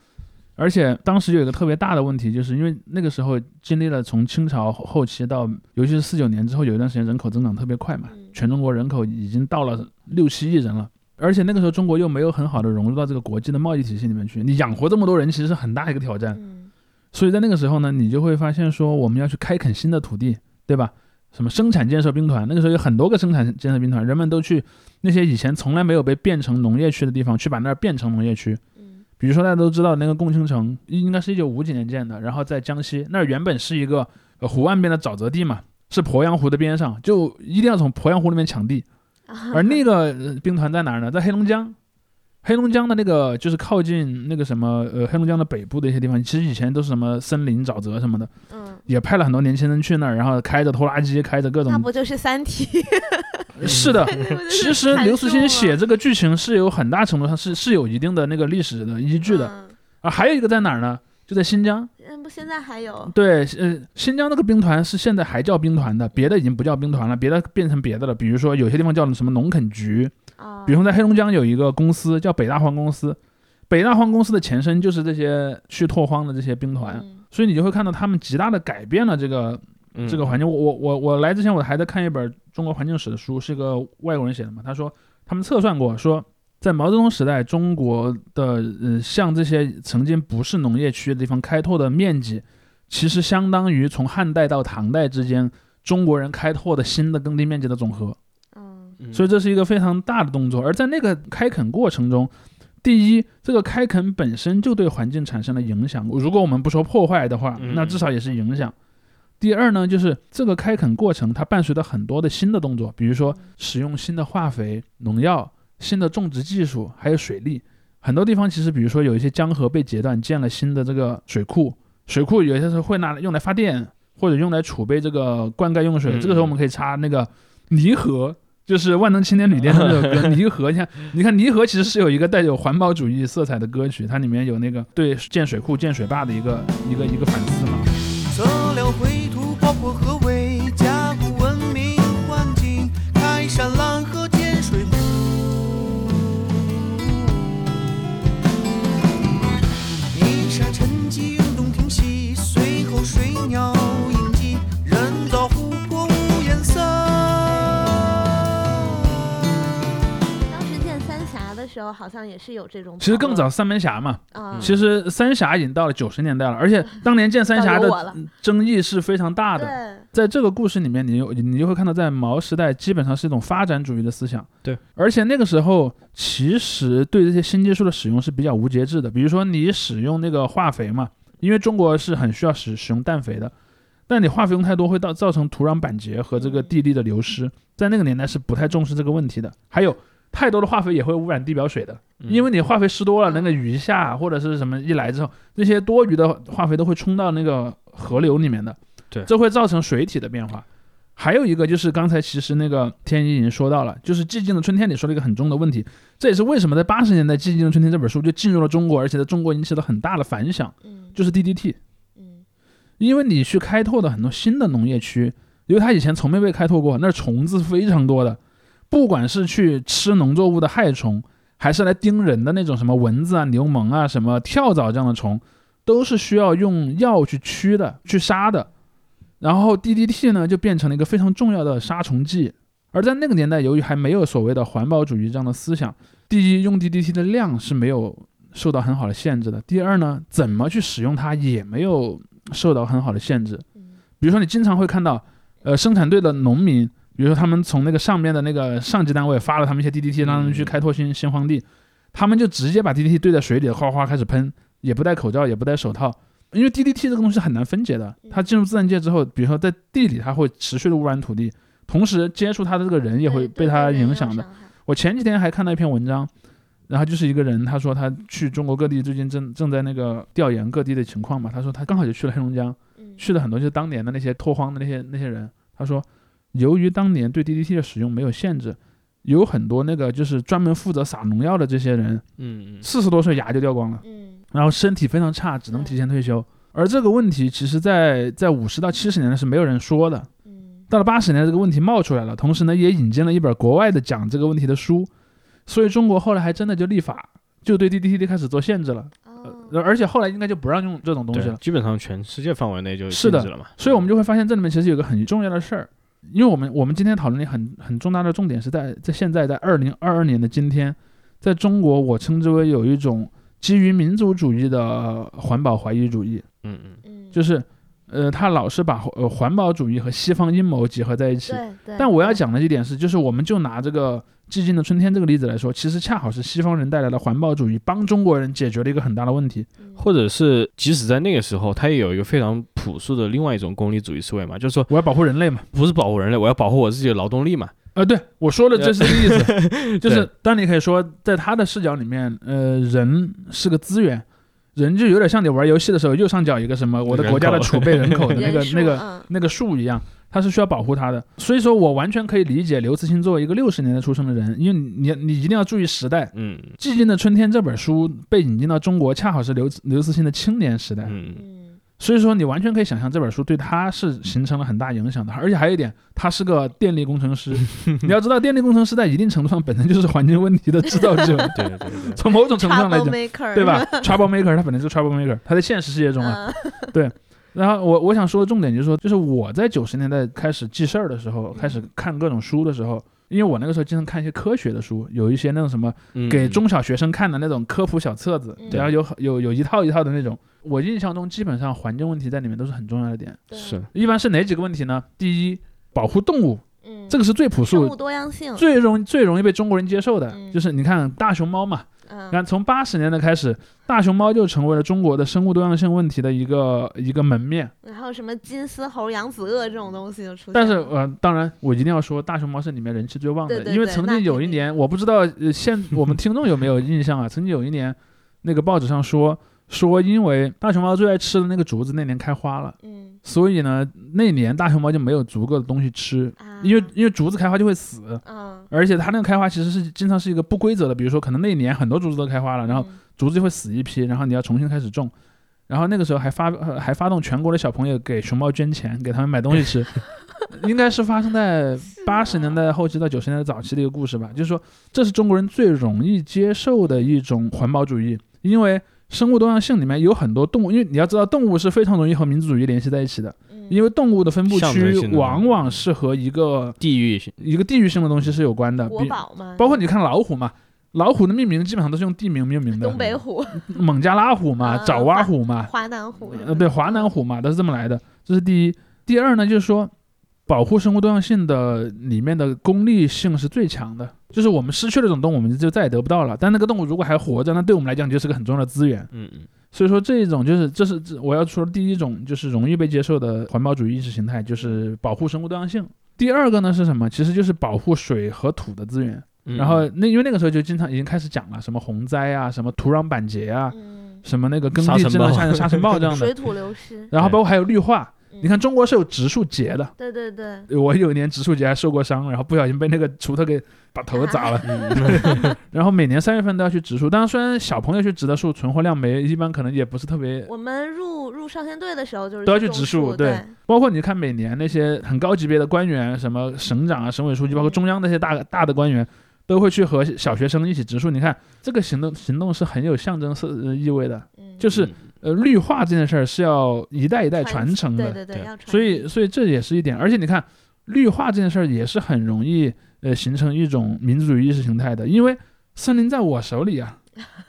而且当时有一个特别大的问题，就是因为那个时候经历了从清朝后期到，尤其是四九年之后，有一段时间人口增长特别快嘛，嗯全中国人口已经到了六七亿人了。而且那个时候中国又没有很好的融入到这个国际的贸易体系里面去，你养活这么多人其实是很大一个挑战。嗯所以在那个时候呢，你就会发现说我们要去开垦新的土地，对吧？什么生产建设兵团，那个时候有很多个生产建设兵团，人们都去那些以前从来没有被变成农业区的地方，去把那儿变成农业区。嗯比如说大家都知道那个共青城，应该是一九五几年建的，然后在江西那儿原本是一个呃湖岸边的沼泽地嘛，是鄱阳湖的边上，就一定要从鄱阳湖里面抢地。而那个呃兵团在哪儿呢？在黑龙江。黑龙江的那个就是靠近那个什么呃黑龙江的北部的一些地方，其实以前都是什么森林、沼泽什么的，嗯，也派了很多年轻人去那儿，然后开着拖拉机，开着各种那不就是《三体 》是的，其实刘慈欣写这个剧情是有很大程度上是是有一定的那个历史的依据的嗯啊。还有一个在哪儿呢？就在新疆。现在还有对，呃，新疆那个兵团是现在还叫兵团的，别的已经不叫兵团了，别的变成别的了。比如说有些地方叫什么农垦局，啊，比如说在黑龙江有一个公司叫北大荒公司，北大荒公司的前身就是这些去拓荒的这些兵团，嗯所以你就会看到他们极大的改变了这个嗯这个环境。我我我我来之前我还在看一本中国环境史的书，是个外国人写的嘛。他说他们测算过，说在毛泽东时代，中国的呃像这些曾经不是农业区的地方开拓的面积，其实相当于从汉代到唐代之间中国人开拓的新的耕地面积的总和。嗯嗯所以这是一个非常大的动作。而在那个开垦过程中，第一，这个开垦本身就对环境产生了影响。如果我们不说破坏的话，嗯那至少也是影响。第二呢，就是这个开垦过程它伴随着很多的新的动作，比如说使用新的化肥、农药、新的种植技术，还有水利。很多地方其实，比如说有一些江河被截断，建了新的这个水库，水库有些时候会拿来用来发电，或者用来储备这个灌溉用水。嗯这个时候我们可以插那个泥河，就是万能青年旅店的那首歌《泥河》。你看，你看泥河其实是有一个带有环保主义色彩的歌曲，它里面有那个对建水库、建水坝的一个一个一个反思嘛。时候，好像也是有这种。其实更早，三门峡嘛，啊，其实三峡已经到了九十年代了，而且当年建三峡的争议是非常大的。对，在这个故事里面，你有你就会看到，在毛时代基本上是一种发展主义的思想。对，而且那个时候其实对这些新技术的使用是比较无节制的。比如说你使用那个化肥嘛，因为中国是很需要使使用氮肥的，但你化肥用太多会造造成土壤板结和这个地力的流失，在那个年代是不太重视这个问题的。还有太多的化肥也会污染地表水的。嗯。因为你化肥施多了，那个雨下或者是什么一来之后，那些多余的化肥都会冲到那个河流里面的，对。这会造成水体的变化。还有一个就是刚才其实那个天一已经说到了，就是《寂静的春天》里说了一个很重的问题，这也是为什么在八十年代《寂静的春天》这本书就进入了中国，而且在中国引起了很大的反响，嗯。就是 DDT。嗯。因为你去开拓的很多新的农业区，因为它以前从没被开拓过，那儿虫子非常多的，不管是去吃农作物的害虫，还是来叮人的那种什么蚊子啊、牛虻啊、什么跳蚤这样的虫，都是需要用药去驱的、去杀的。然后 DDT 呢，就变成了一个非常重要的杀虫剂。而在那个年代，由于还没有所谓的环保主义这样的思想，第一，用 DDT 的量是没有受到很好的限制的；第二呢，怎么去使用它也没有受到很好的限制。嗯比如说，你经常会看到，呃，生产队的农民，比如说他们从那个上面的那个上级单位发了他们一些 DDT，让他们去开拓新新荒地，他们就直接把 DDT 兑在水里，哗哗开始喷，也不戴口罩，也不戴手套，因为 DDT 这个东西很难分解的，它进入自然界之后，比如说在地里，它会持续的污染土地，同时接触它的这个人也会被它影响的。。我前几天还看到一篇文章，然后就是一个人，他说他去中国各地，最近正正在那个调研各地的情况嘛。他说他刚好就去了黑龙江，嗯去了很多就是当年的那些拓荒的那些那些人。他说，由于当年对 DDT 的使用没有限制，有很多那个就是专门负责撒农药的这些人，嗯嗯四十多岁牙就掉光了，嗯然后身体非常差，只能提前退休。而这个问题，其实在在五十到七十年代是没有人说的，嗯到了八十年代，这个问题冒出来了，同时呢，也引进了一本国外的讲这个问题的书，所以中国后来还真的就立法，就对 DDT 开始做限制了，而且后来应该就不让用这种东西了，。对基本上全世界范围内就是是的禁止了嘛。所以我们就会发现这里面其实有个很重要的事儿，因为我们我们今天讨论的很很重大的重点是在在现在在二零二二年的今天，在中国我称之为有一种基于民族主义的环保怀疑主义，嗯嗯嗯，就是呃他老是把呃环保主义和西方阴谋结合在一起。对对。但我要，讲的一点是，就是我们就拿这个寂静的春天这个例子来说，其实恰好是西方人带来的环保主义帮中国人解决了一个很大的问题。嗯或者是即使在那个时候，他也有一个非常朴素的另外一种功利主义思维嘛，就是说我要保护人类嘛。不是保护人类，我要保护我自己的劳动力嘛。呃，对我说的这是这个意思，就是当你可以说，在他的视角里面，呃，人是个资源，人就有点像你玩游戏的时候右上角一个什么我的国家的储备人口的 那个那个嗯那个数一样，它是需要保护他的。所以说我完全可以理解刘慈欣作为一个六十年代出生的人，因为你你你一定要注意时代，嗯《寂静的春天》这本书被引进到中国，恰好是刘慈刘慈欣的青年时代，嗯。嗯所以说你完全可以想象这本书对他是形成了很大影响的。而且还有一点，他是个电力工程师，你要知道，电力工程师在一定程度上本身就是环境问题的制造者，对对对。对，从某种程度上来讲，对吧？Trouble maker，他本来就是 trouble maker，他在现实世界中啊。嗯然后我我想说的重点就是说，就是我在九十年代开始记事儿的时候，开始看各种书的时候，因为我那个时候经常看一些科学的书，有一些那种什么嗯。给中小学生看的那种科普小册子，嗯。然后有有有一套一套的那种。我印象中，基本上环境问题在里面都是很重要的点。是。一般是哪几个问题呢？第一，保护动物，嗯，这个是最朴素生物、多样性，最容最容易被中国人接受的，嗯。就是你看大熊猫嘛，看，从八十年代开始，大熊猫就成为了中国的生物多样性问题的一个一个门面。然后什么金丝猴、扬子鳄这种东西就出现。但是呃，当然我一定要说，大熊猫是里面人气最旺的，对对对因为曾经有一年，我不知道呃现我们听众有没有印象啊？曾经有一年，那个报纸上说说，因为大熊猫最爱吃的那个竹子那年开花了，嗯所以呢，那年大熊猫就没有足够的东西吃，啊，因为因为竹子开花就会死。嗯，而且它那个开花其实是经常是一个不规则的，比如说可能那一年很多竹子都开花了，然后嗯竹子就会死一批，然后你要重新开始种。然后那个时候还发呃还发动全国的小朋友给熊猫捐钱，给他们买东西吃，应该是发生在八十年代后期到九十年代早期的一个故事吧。就是说，这是中国人最容易接受的一种环保主义，因为生物多样性里面有很多动物，因为你要知道动物是非常容易和民族主义联系在一起的，嗯因为动物的分布区往往是和一个地域性，一个地域性的东西是有关的，国比宝嘛，包括你看老虎嘛，老虎的命名基本上都是用地名命名的，东北虎、孟加拉虎嘛、啊爪哇虎嘛，华南虎呃，对，华南虎嘛，都是这么来的。这是第一。第二呢，就是说，保护生物多样性的里面的功利性是最强的，就是我们失去了这种动物，我们就再也得不到了。但那个动物如果还活着，那对我们来讲就是个很重要的资源。嗯嗯，所以说，这一种就是这是这我要说的第一种就是容易被接受的环保主义意识形态，就是保护生物多样性。第二个呢是什么？其实就是保护水和土的资源。嗯然后那因为那个时候就经常已经开始讲了，什么洪灾啊，什么土壤板结啊，嗯，什么那个耕地质量下降、沙尘暴这样的 水。土流失，然后包括还有绿化，嗯你看，中国是有植树节的。对对对，我有一年植树节还受过伤，然后不小心被那个锄头给把头砸了。嗯 然后每年三月份都要去植树，当然虽然小朋友去植的树存活量没，一般可能也不是特别。我们入入少先队的时候就是都要去植树对对，包括你看每年那些很高级别的官员，什么省长啊、省委书记，包括中央那些大大的官员，都会去和小学生一起植树。你看这个行动行动是很有象征色呃意味的，嗯就是呃绿化这件事儿是要一代一代传承的。对对对，要传所以，所以这也是一点。而且你看，绿化这件事儿也是很容易呃形成一种民族主义意识形态的，因为森林在我手里啊。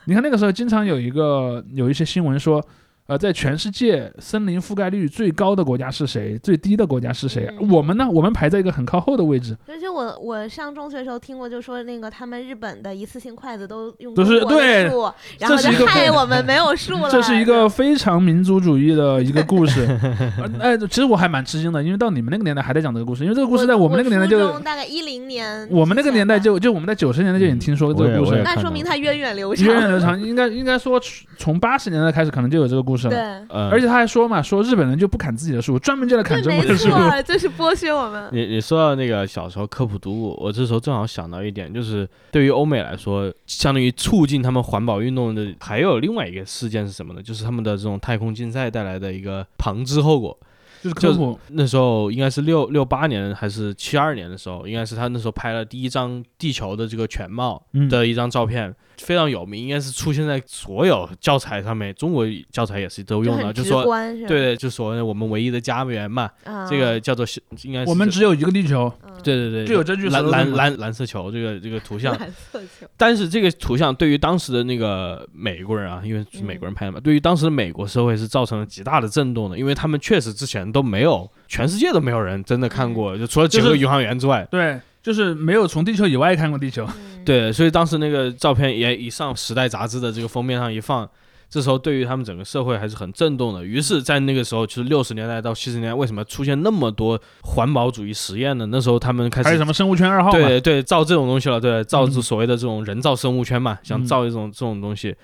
你看那个时候经常有一个有一些新闻说，呃，在全世界森林覆盖率最高的国家是谁？最低的国家是谁？嗯我们呢？我们排在一个很靠后的位置。而且我我上中学的时候听过，就说那个他们日本的一次性筷子都用都是对树，然后就害我们没有树了。这是一个非常民族主义的一个故事。呃哎，其实我还蛮吃惊的，因为到你们那个年代还在讲这个故事，因为这个故事在我们那个年代初就中大概一零年，我们那个年代。就就我们在九十年代就已经听说过这个故事。那说明它源远流长。源远流长，应该应该说从八十年代开始可能就有这个故事了。对，呃，而且他还说嘛，说日本人就不砍自己的树，专门就来砍对，没中国的树。错，就是剥削我们。你你说到那个小时候科普读物，我这时候正好想到一点，就是对于欧美来说，相当于促进他们环保运动的，还有另外一个事件是什么呢？就是他们的这种太空竞赛带来的一个旁支后果。就是科普，那时候应该是六六八年还是七二年的时候，应该是他那时候拍了第一张地球的这个全貌嗯的一张照片，非常有名，应该是出现在所有教材上面，中国教材也是都用的，就说观是吧？对，就说我们唯一的家园嘛，啊，这个叫做应该是我们只有一个地球，嗯。对对对，就有这句蓝蓝蓝蓝色球这个这个图像，蓝色球，但是这个图像对于当时的那个美国人啊，因为是美国人拍的嘛，对于当时的美国社会是造成了极大的震动的，因为他们确实之前都没有，全世界都没有人真的看过，就除了几个宇航员之外，对，就是没有从地球以外看过地球。嗯，对，所以当时那个照片也一上《时代》杂志的这个封面上一放，这时候对于他们整个社会还是很震动的。于是，在那个时候，就是六十年代到七十年代，为什么出现那么多环保主义实验呢？那时候他们开始还有什么生物圈二号？对对，造这种东西了，对，造所谓的这种人造生物圈嘛，想嗯造一种这种东西。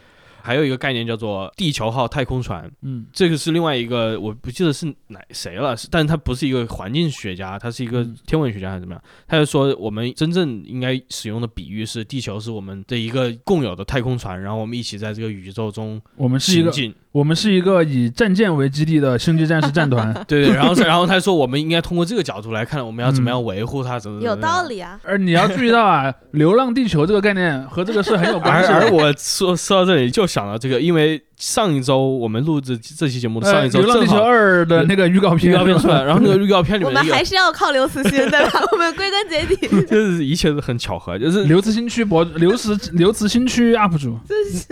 还有一个概念叫做地球号太空船，嗯这个是另外一个，我不记得是哪谁了，是但他不是一个环境学家，他是一个嗯天文学家还是怎么样？他就说我们真正应该使用的比喻是地球是我们的一个共有的太空船，然后我们一起在这个宇宙中我们是。我们是一个以战舰为基地的星际战士战团。对对，然后然后他说我们应该通过这个角度来看，我们要怎么样维护它，怎么怎么有。道理啊。而你要注意到啊，流浪地球这个概念和这个是很有关系的。而我说说到这里就想到这个，因为上一周我们录制这期节目的呃上一周流浪地球二》的那个预告片。预片，告片出来，然后那个预告片里面我们还是要靠刘慈欣对吧？我们归根结底。就是一切都很巧合，就是刘慈欣区博刘慈刘慈欣区 UP 主，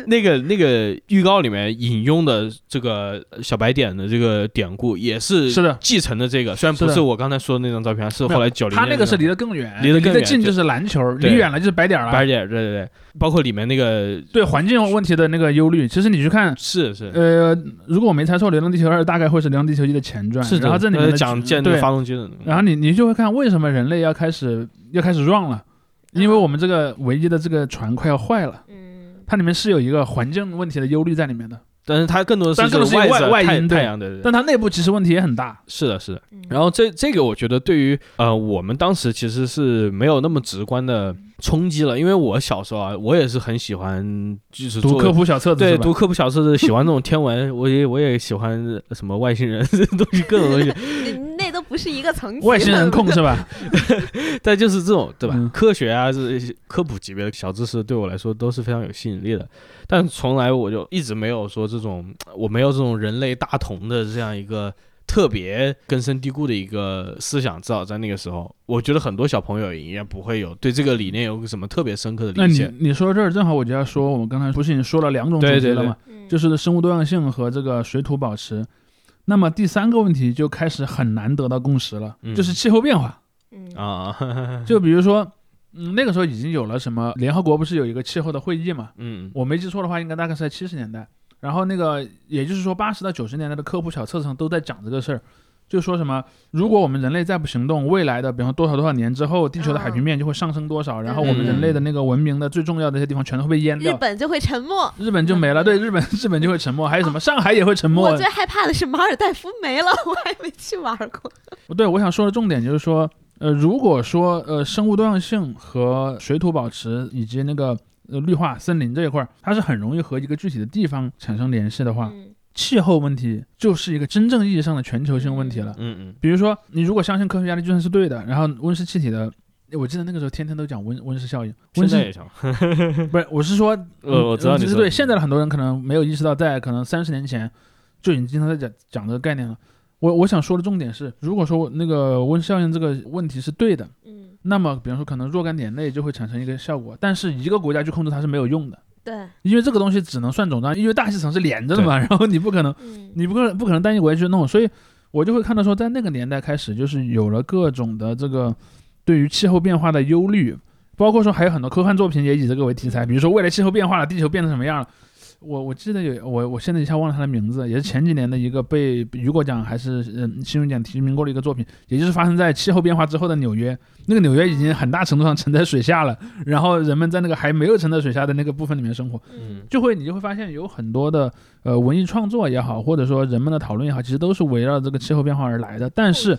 那个那个预告里面引用的这个小白点的这个典故，也是是的。继承的这个，虽然不是我刚才说的那张照片，是后来九零他那个是离得更远，离离得更近就是篮球，离远了就是白点儿了。白点，对对对，包括里面那个对环境问题的那个忧虑，其实你去看，是是。呃，如果我没猜错，《流浪地球二》大概会是《流浪地球一》的前传，是的，然后这里面讲建那个发动机的，然后你你就会看为什么人类要开始要开始 run 了，因为我们这个唯一的这个船快要坏了，嗯，它里面是有一个环境问题的忧虑在里面的，但是它更多的是但更多是外这个外在外因对。太阳的，对对但它内部其实问题也很大。是的，是的。嗯。然后这这个我觉得对于呃我们当时其实是没有那么直观的冲击了，因为我小时候啊，我也是很喜欢就是读科普小册子对读科普小册子，喜欢这种天文，我也我也喜欢什么外星人 这东西，各种东西。你那都不是一个层级。外星人控是吧？但就是这种对吧？嗯科学啊，这些科普级别的小知识对我来说都是非常有吸引力的。但从来我就一直没有说这种，我没有这种人类大同的这样一个特别根深蒂固的一个思想。至少在那个时候，我觉得很多小朋友应该不会有对这个理念有什么特别深刻的理解。那你你说到这儿，正好我就要说，我们刚才不是已经说了两种主对对对题了吗？嗯就是生物多样性和这个水土保持。那么第三个问题就开始很难得到共识了，嗯就是气候变化。嗯啊，就比如说，嗯，那个时候已经有了什么联合国不是有一个气候的会议嘛？嗯我没记错的话，应该大概是在七十年代。然后那个也就是说，八十到九十年代的科普小册子上都在讲这个事儿，就说什么，如果我们人类再不行动，未来的比方多少多少年之后，地球的海平面就会上升多少，然后我们人类的那个文明的最重要的一些地方全都会被淹掉，日本就会沉没。日本就没了。对，日本日本就会沉没，还有什么上海也会沉没我。最害怕的是马尔代夫没了，我还没去玩过。对，我想说的重点就是说，呃，如果说呃生物多样性和水土保持以及那个呃绿化森林这一块儿，它是很容易和一个具体的地方产生联系的话，嗯气候问题就是一个真正意义上的全球性问题了。嗯嗯比如说，你如果相信科学家的计算是对的，然后温室气体的，我记得那个时候天天都讲温温室效应，温室也想，不是，我是说，呃我知道你是对。现在的很多人可能没有意识到，在可能三十年前就已经经常在讲讲这个概念了。我我想说的重点是，如果说那个温室效应这个问题是对的，嗯，那么比方说可能若干年内就会产生一个效果，但是一个国家去控制它是没有用的，对，因为这个东西只能算总账，因为大气层是连着的嘛，然后你不可能嗯你不可能不可能单一国家去弄，所以我就会看到说，在那个年代开始，就是有了各种的这个对于气候变化的忧虑，包括说还有很多科幻作品也以这个为题材，比如说未来气候变化了，地球变成什么样了。我我记得有我我现在一下忘了他的名字，也是前几年的一个被雨果奖还是嗯新闻奖提名过的一个作品，也就是发生在气候变化之后的纽约。那个纽约已经很大程度上沉在水下了，然后人们在那个还没有沉在水下的那个部分里面生活。嗯就会你就会发现有很多的呃文艺创作也好，或者说人们的讨论也好，其实都是围绕这个气候变化而来的。但是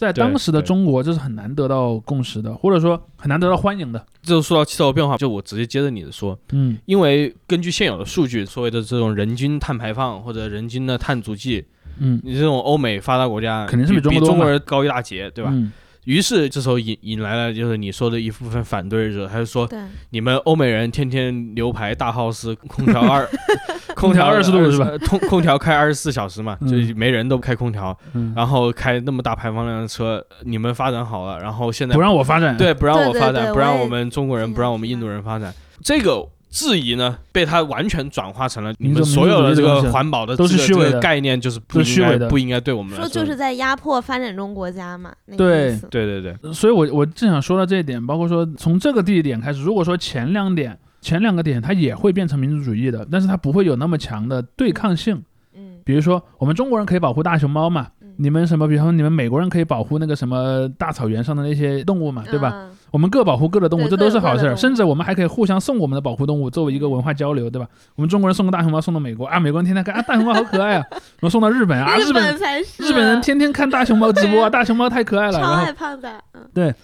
在当时的中国，这是很难得到共识的，或者说很难得到欢迎的。就说到气候变化，就我直接接着你的说，嗯因为根据现有的数据，所谓的这种人均碳排放或者人均的碳足迹，嗯，你这种欧美发达国家肯定是比比中中国多嘛国人高一大截，对吧？嗯于是这时候引引来了就是你说的一部分反对者，他就说，你们欧美人天天牛排大 house，空调二，空调二十度是吧？空空调开二十四小时嘛，嗯就是没人都开空调，嗯，然后开那么大排放量的车，你们发展好了，然后现在不让我发展。，对不让我发展，不让我们中国人，不让我们印度人发展，这个。质疑呢，被他完全转化成了你们所有的这个环保的都是这个虚伪的。概念，就是不虚伪的。应该不应该对我们来说就是在压迫发展中国家嘛，那个对。对对对，所以我我正想说到这一点，包括说从这个地点开始，如果说前两点前两个点它也会变成民族主义的，但是它不会有那么强的对抗性。嗯。比如说，我们中国人可以保护大熊猫嘛，嗯。你们什么，比方说你们美国人可以保护那个什么大草原上的那些动物嘛，对吧？嗯我们各保护各的动物，这都是好事儿。甚至我们还可以互相送我们的保护动物，作为一个文化交流，对吧？我们中国人送个大熊猫送到美国啊，美国人天天看啊大熊猫好可爱啊，然后送到日本啊，日日本才是日本人天天看大熊猫直播啊，大熊猫太可爱了，超然后爱胖的，嗯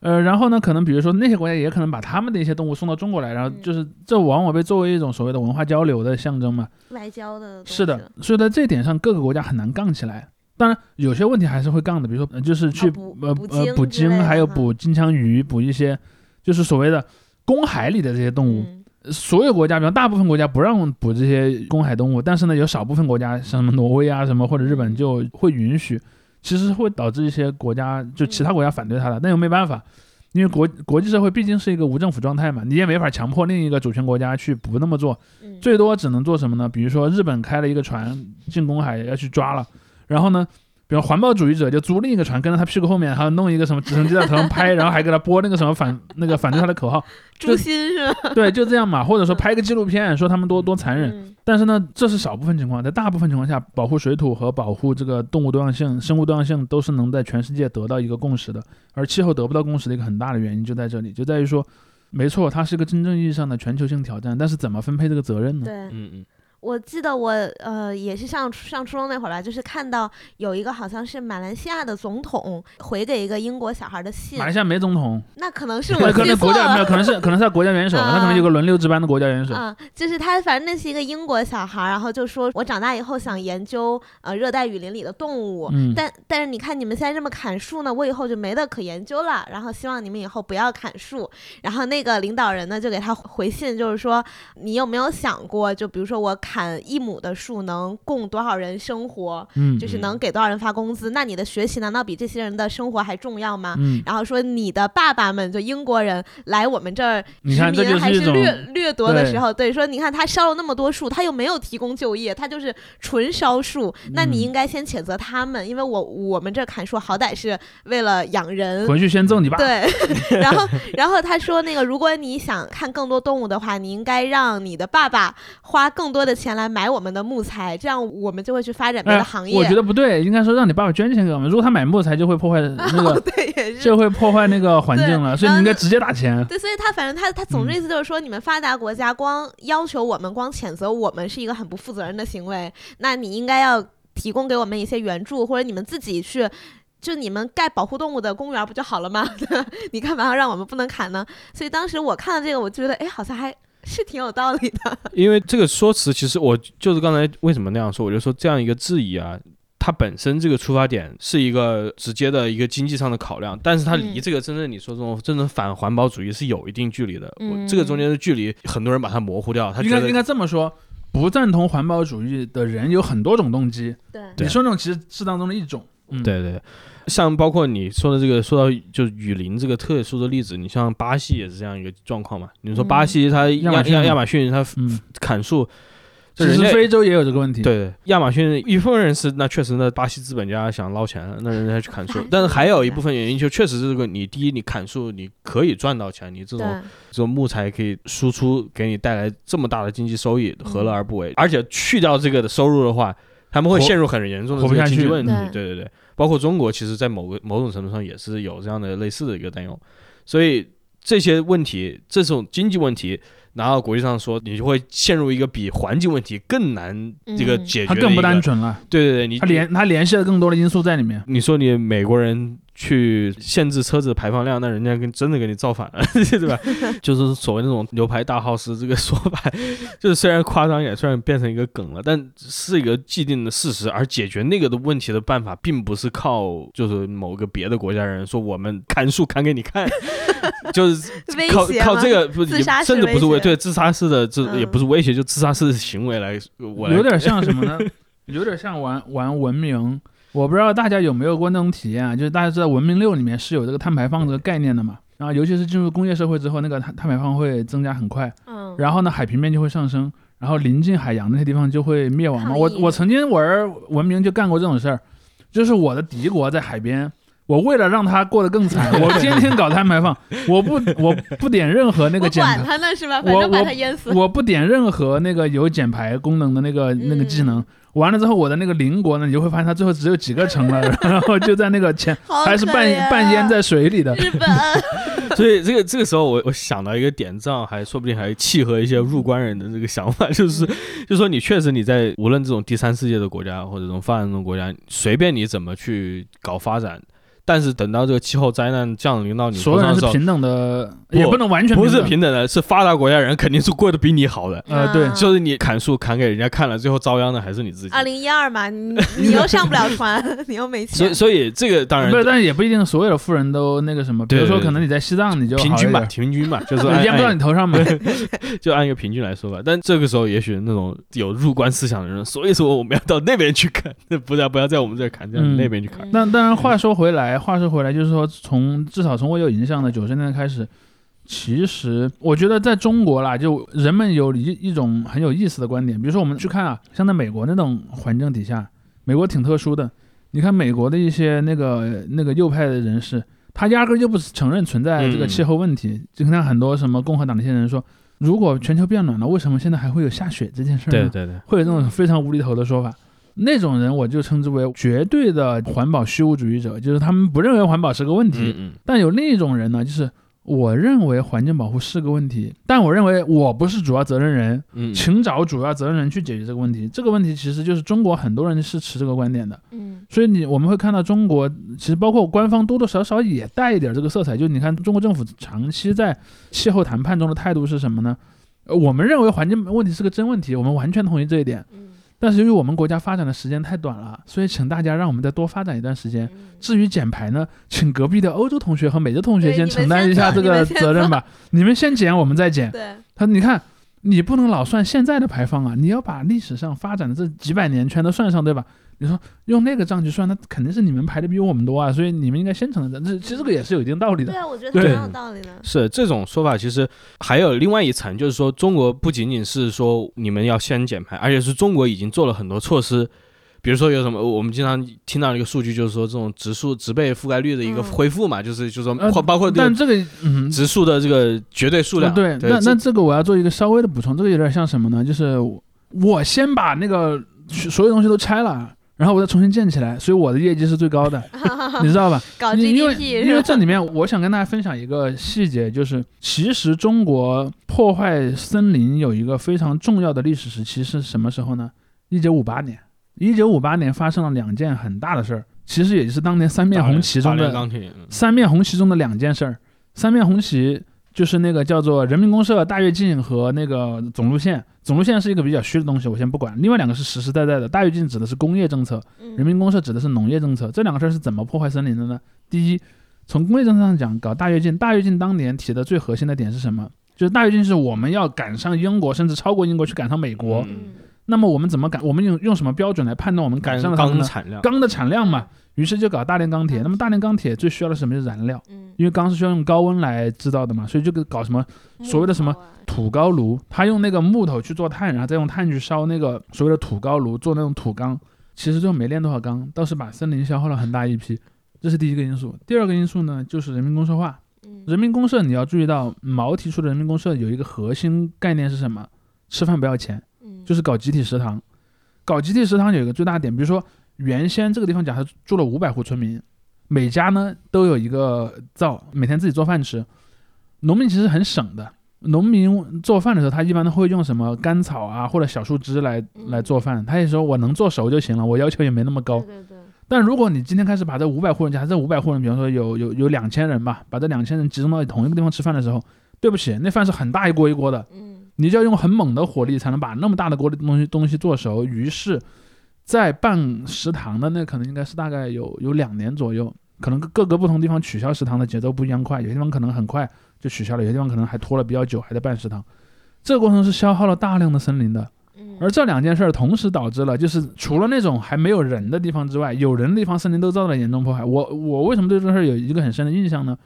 呃，然后呢，可能比如说那些国家也可能把他们的一些动物送到中国来，然后嗯就是这往往被作为一种所谓的文化交流的象征嘛。外交的是的，所以在这点上，各个国家很难杠起来。当然，有些问题还是会杠的，比如说，呃就是去、呃捕呃捕鲸，还有捕金枪鱼，捕一些就是所谓的公海里的这些动物。嗯所有国家，比方大部分国家不让捕这些公海动物，但是呢，有少部分国家，像什么挪威啊什么或者日本就会允许，其实会导致一些国家就其他国家反对它的，但又没办法。因为国国际社会毕竟是一个无政府状态嘛，你也没法强迫另一个主权国家去不那么做，嗯最多只能做什么呢？比如说日本开了一个船进公海要去抓了，然后呢，比如环保主义者就租另一个船跟着他屁股后面，还要弄一个什么直升机在头上拍，然后还给他播那个什么反 那个反对他的口号，诛心是吧？对，就这样嘛。或者说拍个纪录片说他们多多残忍，嗯但是呢，这是少部分情况，在大部分情况下，保护水土和保护这个动物多样性、生物多样性都是能在全世界得到一个共识的。而气候得不到共识的一个很大的原因就在这里，就在于说，没错，它是一个真正意义上的全球性挑战，但是怎么分配这个责任呢？对，嗯嗯，我记得我呃也是上上初中那会儿吧，就是看到有一个好像是马来西亚的总统回给一个英国小孩的信马，来西亚没总统，那可能是我可能国家没有，可能是可能是他国家元首，他可能有个轮流值班的国家元首。啊、就是他，反正那是一个英国小孩儿，然后就说，我长大以后想研究呃热带雨林里的动物，嗯但但是你看你们现在这么砍树呢，我以后就没得可研究了。然后希望你们以后不要砍树。然后那个领导人呢就给他回信，就是说你有没有想过，就比如说我砍一亩的树能供多少人生活，嗯就是能给多少人发工资？那你的学习难道比这些人的生活还重要吗？嗯，然后说你的爸爸们就英国人来我们这儿殖民还是掠掠夺的时候，对，说你看他烧了那么多树，他又没有提供就业，他就是纯烧树，那你嗯应该先谴责他们，因为我我们这砍树好歹是为了养人。回去先揍你爸。对，然后，然后他说，那个，如果你想看更多动物的话，你应该让你的爸爸花更多的钱来买我们的木材，这样我们就会去发展别哎的行业。我觉得不对，应该说让你爸爸捐钱给我们。如果他买木材，就会破坏 那个，对，也是就会破坏那个环境了，所以你应该直接打钱。对，所以他反正他他总之嗯意思就是说，你们发达国家光要求我们，光谴责我们是一个很不负责任的行为。那你应该要提供给我们一些援助，或者你们自己去，就你们盖保护动物的公园不就好了吗？你干嘛要让我们不能砍呢？所以当时我看到这个，我就觉得哎，好像还是挺有道理的。因为这个说辞，其实我就是刚才为什么那样说，我就说这样一个质疑啊，它本身这个出发点是一个直接的一个经济上的考量，但是它离嗯这个真正你说这种真正反环保主义是有一定距离的。这个中间的距离，很多人把它模糊掉，他应该应该这么说，不赞同环保主义的人有很多种动机，对对你说那种其实是当中的一种。嗯，对对，像包括你说的这个，说到就是雨林这个特殊的例子，你像巴西也是这样一个状况嘛。你说巴西它亚亚马逊亚亚马逊它嗯，砍树，其这人家实非洲也有这个问题。，对亚马逊一部分人是那确实那巴西资本家想捞钱，那人家去砍树，但是还有一部分原因就确实是这个，你第一你砍树你可以赚到钱，你这种这种木材可以输出给你带来这么大的经济收益，何乐而不嗯为？而且去掉这个的收入的话，他们会陷入很严重的经济问题。对对对对，包括中国，其实在某个某种程度上也是有这样的类似的一个担忧，所以这些问题，这种经济问题。拿到国际上说，你就会陷入一个比环境问题更难这个嗯解决。它更不单纯了，对对对，你它联它联系了更多的因素在里面。你说你美国人去限制车子排放量，那人家跟真的给你造反了，对吧？就是所谓那种牛排大 house 这个说法，就是虽然夸张一点，虽然变成一个梗了，但是一个既定的事实。而解决那个的问题的办法，并不是靠就是某个别的国家人说我们砍树砍给你看，就是靠靠这个不也自杀甚至不是威对自杀式的这、也嗯不是威胁，就自杀式的行为来我来有点像什么呢？有点像玩玩文明。我不知道大家有没有过那种体验啊？就是大家知道《文明六》里面是有这个碳排放这个概念的嘛？然后尤其是进入工业社会之后，那个碳碳排放会增加很快，嗯，然后呢，海平面就会上升，然后临近海洋那些地方就会灭亡嘛。我我曾经玩文明就干过这种事儿，就是我的敌国在海边。我为了让他过得更惨，我天天搞碳排放，我不我不点任何那个管他呢是吧？反我正把我他淹死。我不点任何那个有减排功能的那个那个技能，完了之后，我的那个邻国呢，你就会发现它最后只有几个城了，然后就在那个前还是半半淹在水里的。日本，所以这个这个时候我我想到一个点，这样还说不定还契合一些入关人的这个想法，就是就是说你确实你在无论这种第三世界的国家或者这种发展中国家，随便你怎么去搞发展，但是等到这个气候灾难降临到你所有头上的时候，人是平等的，不也不能完全不是等平等的，是发达国家人肯定是过得比你好的。呃，对啊，就是你砍树砍给人家看了，最后遭殃的还是你自己。二零一二嘛，你你又上不了船，你又没钱，所以所以这个当然不是，但是也不一定所有的富人都那个什么，比如对对对说可能你在西藏你就平均吧，平均吧，就是按淹不到你头上嘛。就按一个平均来说吧。但这个时候，也许那种有入关思想的人，所以说我们要到那边去砍，不要不要在我们这儿砍，在嗯那边去砍。那当然，话说回来，话说回来，就是说从至少从我有印象的九十年代开始，其实我觉得在中国啦，就人们有一一种很有意思的观点，比如说我们去看啊，像在美国那种环境底下，美国挺特殊的。你看美国的一些那个那个右派的人士，他压根儿就不承认存在这个嗯气候问题。就看很多什么共和党那些人说，如果全球变暖了，为什么现在还会有下雪这件事儿呢？对对对，会有这种非常无厘头的说法。那种人我就称之为绝对的环保虚无主义者，就是他们不认为环保是个问题。嗯嗯，但有另一种人呢，就是我认为环境保护是个问题，但我认为我不是主要责任人，嗯，请找主要责任人去解决这个问题。这个问题其实就是中国很多人是持这个观点的，嗯所以你我们会看到中国其实包括官方多多少少也带一点这个色彩。就你看中国政府长期在气候谈判中的态度是什么呢？呃我们认为环境问题是个真问题，我们完全同意这一点。嗯但是由于我们国家发展的时间太短了，所以请大家让我们再多发展一段时间。嗯至于减排呢，请隔壁的欧洲同学和美洲同学先承担一下这个责任吧。你们先减，我们再减。对，他你看，你不能老算现在的排放啊，你要把历史上发展的这几百年全都算上，对吧？你说用那个账去算，那肯定是你们排的比我们多啊，所以你们应该先承担。这其实这个也是有一定道理的对。啊，我觉得对很有道理的。是这种说法，其实还有另外一层，就是说中国不仅仅是说你们要先减排，而且是中国已经做了很多措施。比如说有什么，我们经常听到一个数据，就是说这种植树植被覆盖率的一个嗯恢复嘛，就是就是说呃包包括这个但这个，嗯，植树的这个绝对数量。对，对，这那那这个我要做一个稍微的补充，这个有点像什么呢？就是我我先把那个所有东西都拆了，然后我再重新建起来，所以我的业绩是最高的，你知道吧？搞因因为 GDP 因为？这里面我想跟大家分享一个细节，就是其实中国破坏森林有一个非常重要的历史时期是什么时候呢？一九五八年，一九五八年发生了两件很大的事儿，其实也就是当年三面红旗中的三面红旗中的两件事儿。三面红旗就是那个叫做人民公社大跃进和那个总路线。总路线是一个比较虚的东西，我先不管。另外两个是实实在在的。大跃进指的是工业政策，人民公社指的是农业政策。这两个事儿是怎么破坏森林的呢？第一，从工业政策上讲，搞大跃进。大跃进当年提的最核心的点是什么？就是大跃进是我们要赶上英国，甚至超过英国去赶上美国。嗯那么我们怎么赶？我们用用什么标准来判断我们赶钢上了？钢产量，钢的产量嘛。于是就搞大炼钢铁。那么大炼钢铁最需要的是什么？就是燃料。嗯，因为钢是需要用高温来制造的嘛，所以就搞什么所谓的什么土高炉，他用那个木头去做炭，然后再用炭去烧那个所谓的土高炉，做那种土钢。其实最后没炼多少钢，倒是把森林消耗了很大一批。这是第一个因素。第二个因素呢，就是人民公社化。嗯人民公社你要注意到，毛提出的人民公社有一个核心概念是什么？吃饭不要钱，嗯就是搞集体食堂。搞集体食堂有一个最大点，比如说原先这个地方假设住了五百户村民，每家呢都有一个灶，每天自己做饭吃。农民其实很省的，农民做饭的时候，他一般都会用什么干草啊或者小树枝来嗯来做饭。他也说我能做熟就行了，我要求也没那么高对。对对，但如果你今天开始把这五百户人，假设这五百户人，比方说有有有两千人吧，把这两千人集中到同一个地方吃饭的时候，对不起，那饭是很大一锅一锅的，嗯你就要用很猛的火力才能把那么大的锅的东西东西做熟。于是，在办食堂的那可能应该是大概有有两年左右，可能各各个不同地方取消食堂的节奏不一样快，有些地方可能很快就取消了，有些地方可能还拖了比较久，还在办食堂。这个过程是消耗了大量的森林的，嗯，而这两件事儿同时导致了，就是除了那种还没有人的地方之外，有人的地方森林都遭到了严重破坏。我我为什么对这事儿有一个很深的印象呢？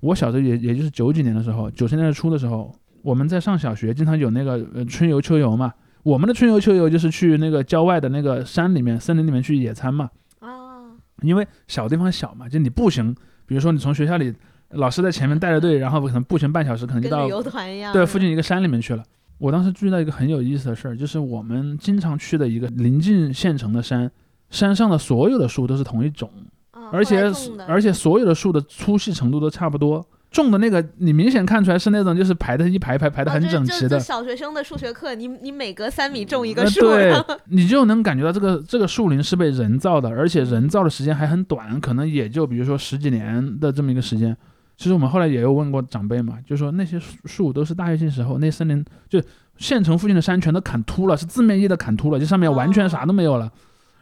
我小时候也也就是九几年的时候，九十年代初的时候，我们在上小学，经常有那个呃春游秋游嘛。我们的春游秋游就是去那个郊外的那个山里面、森林里面去野餐嘛。啊，因为小地方小嘛，就你步行，比如说你从学校里，老师在前面带着队，然后可能步行半小时，可能就到跟旅游团一样。对，附近一个山里面去了。我当时注意到一个很有意思的事儿，就是我们经常去的一个临近县城的山，山上的所有的树都是同一种，啊，而且而且所有的树的粗细程度都差不多。种的那个，你明显看出来是那种就是排的一排排排的很整齐的，小学生的数学课，你你每隔三米种一个呃树，然对，你就能感觉到这个这个树林是被人造的，而且人造的时间还很短，可能也就比如说十几年的这么一个时间。其实我们后来也有问过长辈嘛，就说那些树树都是大跃进时候那森林就县城附近的山全都砍秃了，是字面意义的砍秃了，就上面完全啥都没有了。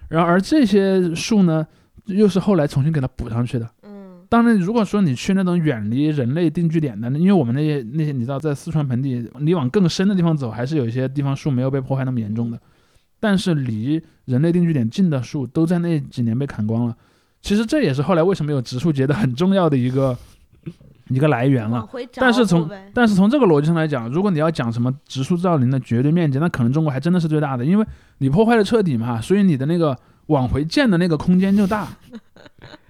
然后而这些树呢，又是后来重新给它补上去的。当然，如果说你去那种远离人类定居点的，因为我们那些那些你知道，在四川盆地，你往更深的地方走，还是有一些地方树没有被破坏那么严重的。但是离人类定居点近的树，都在那几年被砍光了。其实这也是后来为什么有植树节的很重要的一个一个来源了。但是从但是从这个逻辑上来讲，如果你要讲什么植树造林的绝对面积，那可能中国还真的是最大的，因为你破坏的彻底嘛，所以你的那个往回建的那个空间就大。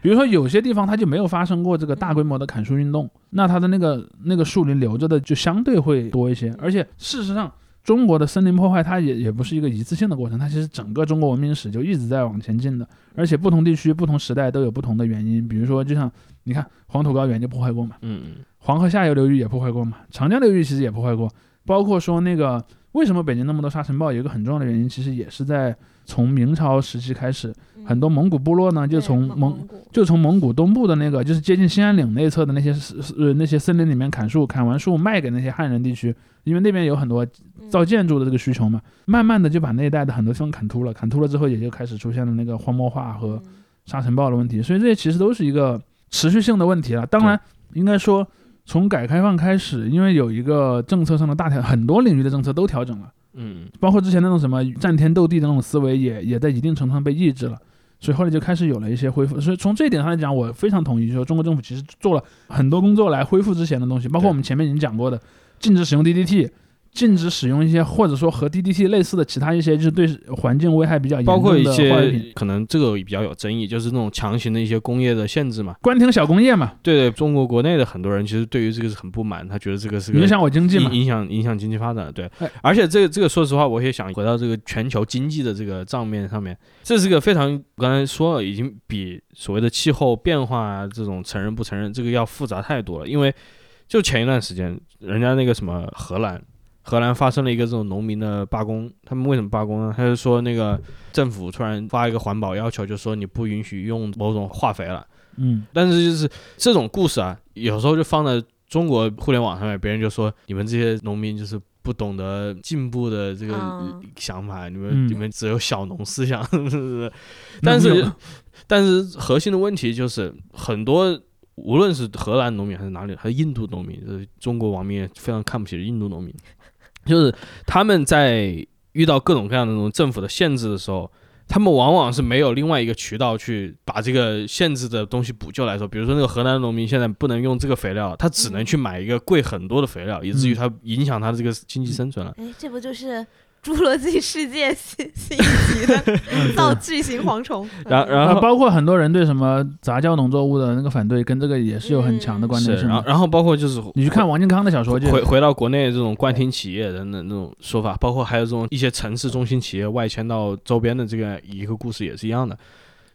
比如说有些地方它就没有发生过这个大规模的砍树运动，那它的那个那个树林留着的就相对会多一些。而且事实上，中国的森林破坏它也也不是一个一次性的过程，它其实整个中国文明史就一直在往前进的。而且不同地区、不同时代都有不同的原因，比如说就像你看黄土高原就破坏过嘛。嗯嗯黄河下游流域也破坏过嘛，长江流域其实也破坏过，包括说那个为什么北京那么多沙尘暴，有一个很重要的原因，其实也是在从明朝时期开始，嗯。很多蒙古部落呢就从蒙就从蒙古东部的那个就是接近兴安岭内侧的那些呃那些森林里面砍树，砍完树卖给那些汉人地区，因为那边有很多嗯。造建筑的这个需求嘛，慢慢的就把那一带的很多地方砍秃了，砍秃了之后也就开始出现了那个荒漠化和嗯。沙尘暴的问题，所以这些其实都是一个持续性的问题了。当然，应该说从改革开放开始，因为有一个政策上的大调，很多领域的政策都调整了，嗯。包括之前那种什么战天斗地的那种思维也也在一定程度上被抑制了。所以后来就开始有了一些恢复，所以从这一点上来讲，我非常同意，就是说中国政府其实做了很多工作来恢复之前的东西，包括我们前面已经讲过的，禁止使用 DDT，禁止使用一些或者说和 DDT 类似的其他一些就是对环境危害比较严包括一重的化学品，些可能这个比较有争议，就是那种强行的一些工业的限制嘛。关停小工业嘛，对对，中国国内的很多人其实对于这个是很不满，他觉得这个是个影响我经济嘛影，影响影响经济发展，对哎，而且这个这个说实话，我也想回到这个全球经济的这个账面上面，这是个非常我刚才说了，已经比所谓的气候变化啊这种承认不承认这个要复杂太多了。因为就前一段时间，人家那个什么荷兰，荷兰发生了一个这种农民的罢工，他们为什么罢工呢？他就说那个政府突然发一个环保要求，就说你不允许用某种化肥了。嗯，但是就是这种故事啊，有时候就放在中国互联网上面，别人就说你们这些农民就是不懂得进步的这个嗯想法，你们、嗯你们只有小农思想，是不是？但是但是核心的问题就是很多。无论是荷兰农民还是哪里，还是印度农民，就是中国网民也非常看不起的印度农民，就是他们在遇到各种各样的那种政府的限制的时候，他们往往是没有另外一个渠道去把这个限制的东西补救来说，比如说那个河南农民现在不能用这个肥料，他只能去买一个贵很多的肥料，以至于他影响他的这个经济生存了。哎，这不就是《侏罗纪世界》新新一集的造巨型蝗虫？然后然后啊包括很多人对什么杂交农作物的那个反对，跟这个也是有很强的关是联。然后然后包括就是你去看王靖康的小说就回回到国内这种冠厅企业的那那种说法，包括还有这种一些城市中心企业外迁到周边的这个一个故事也是一样的。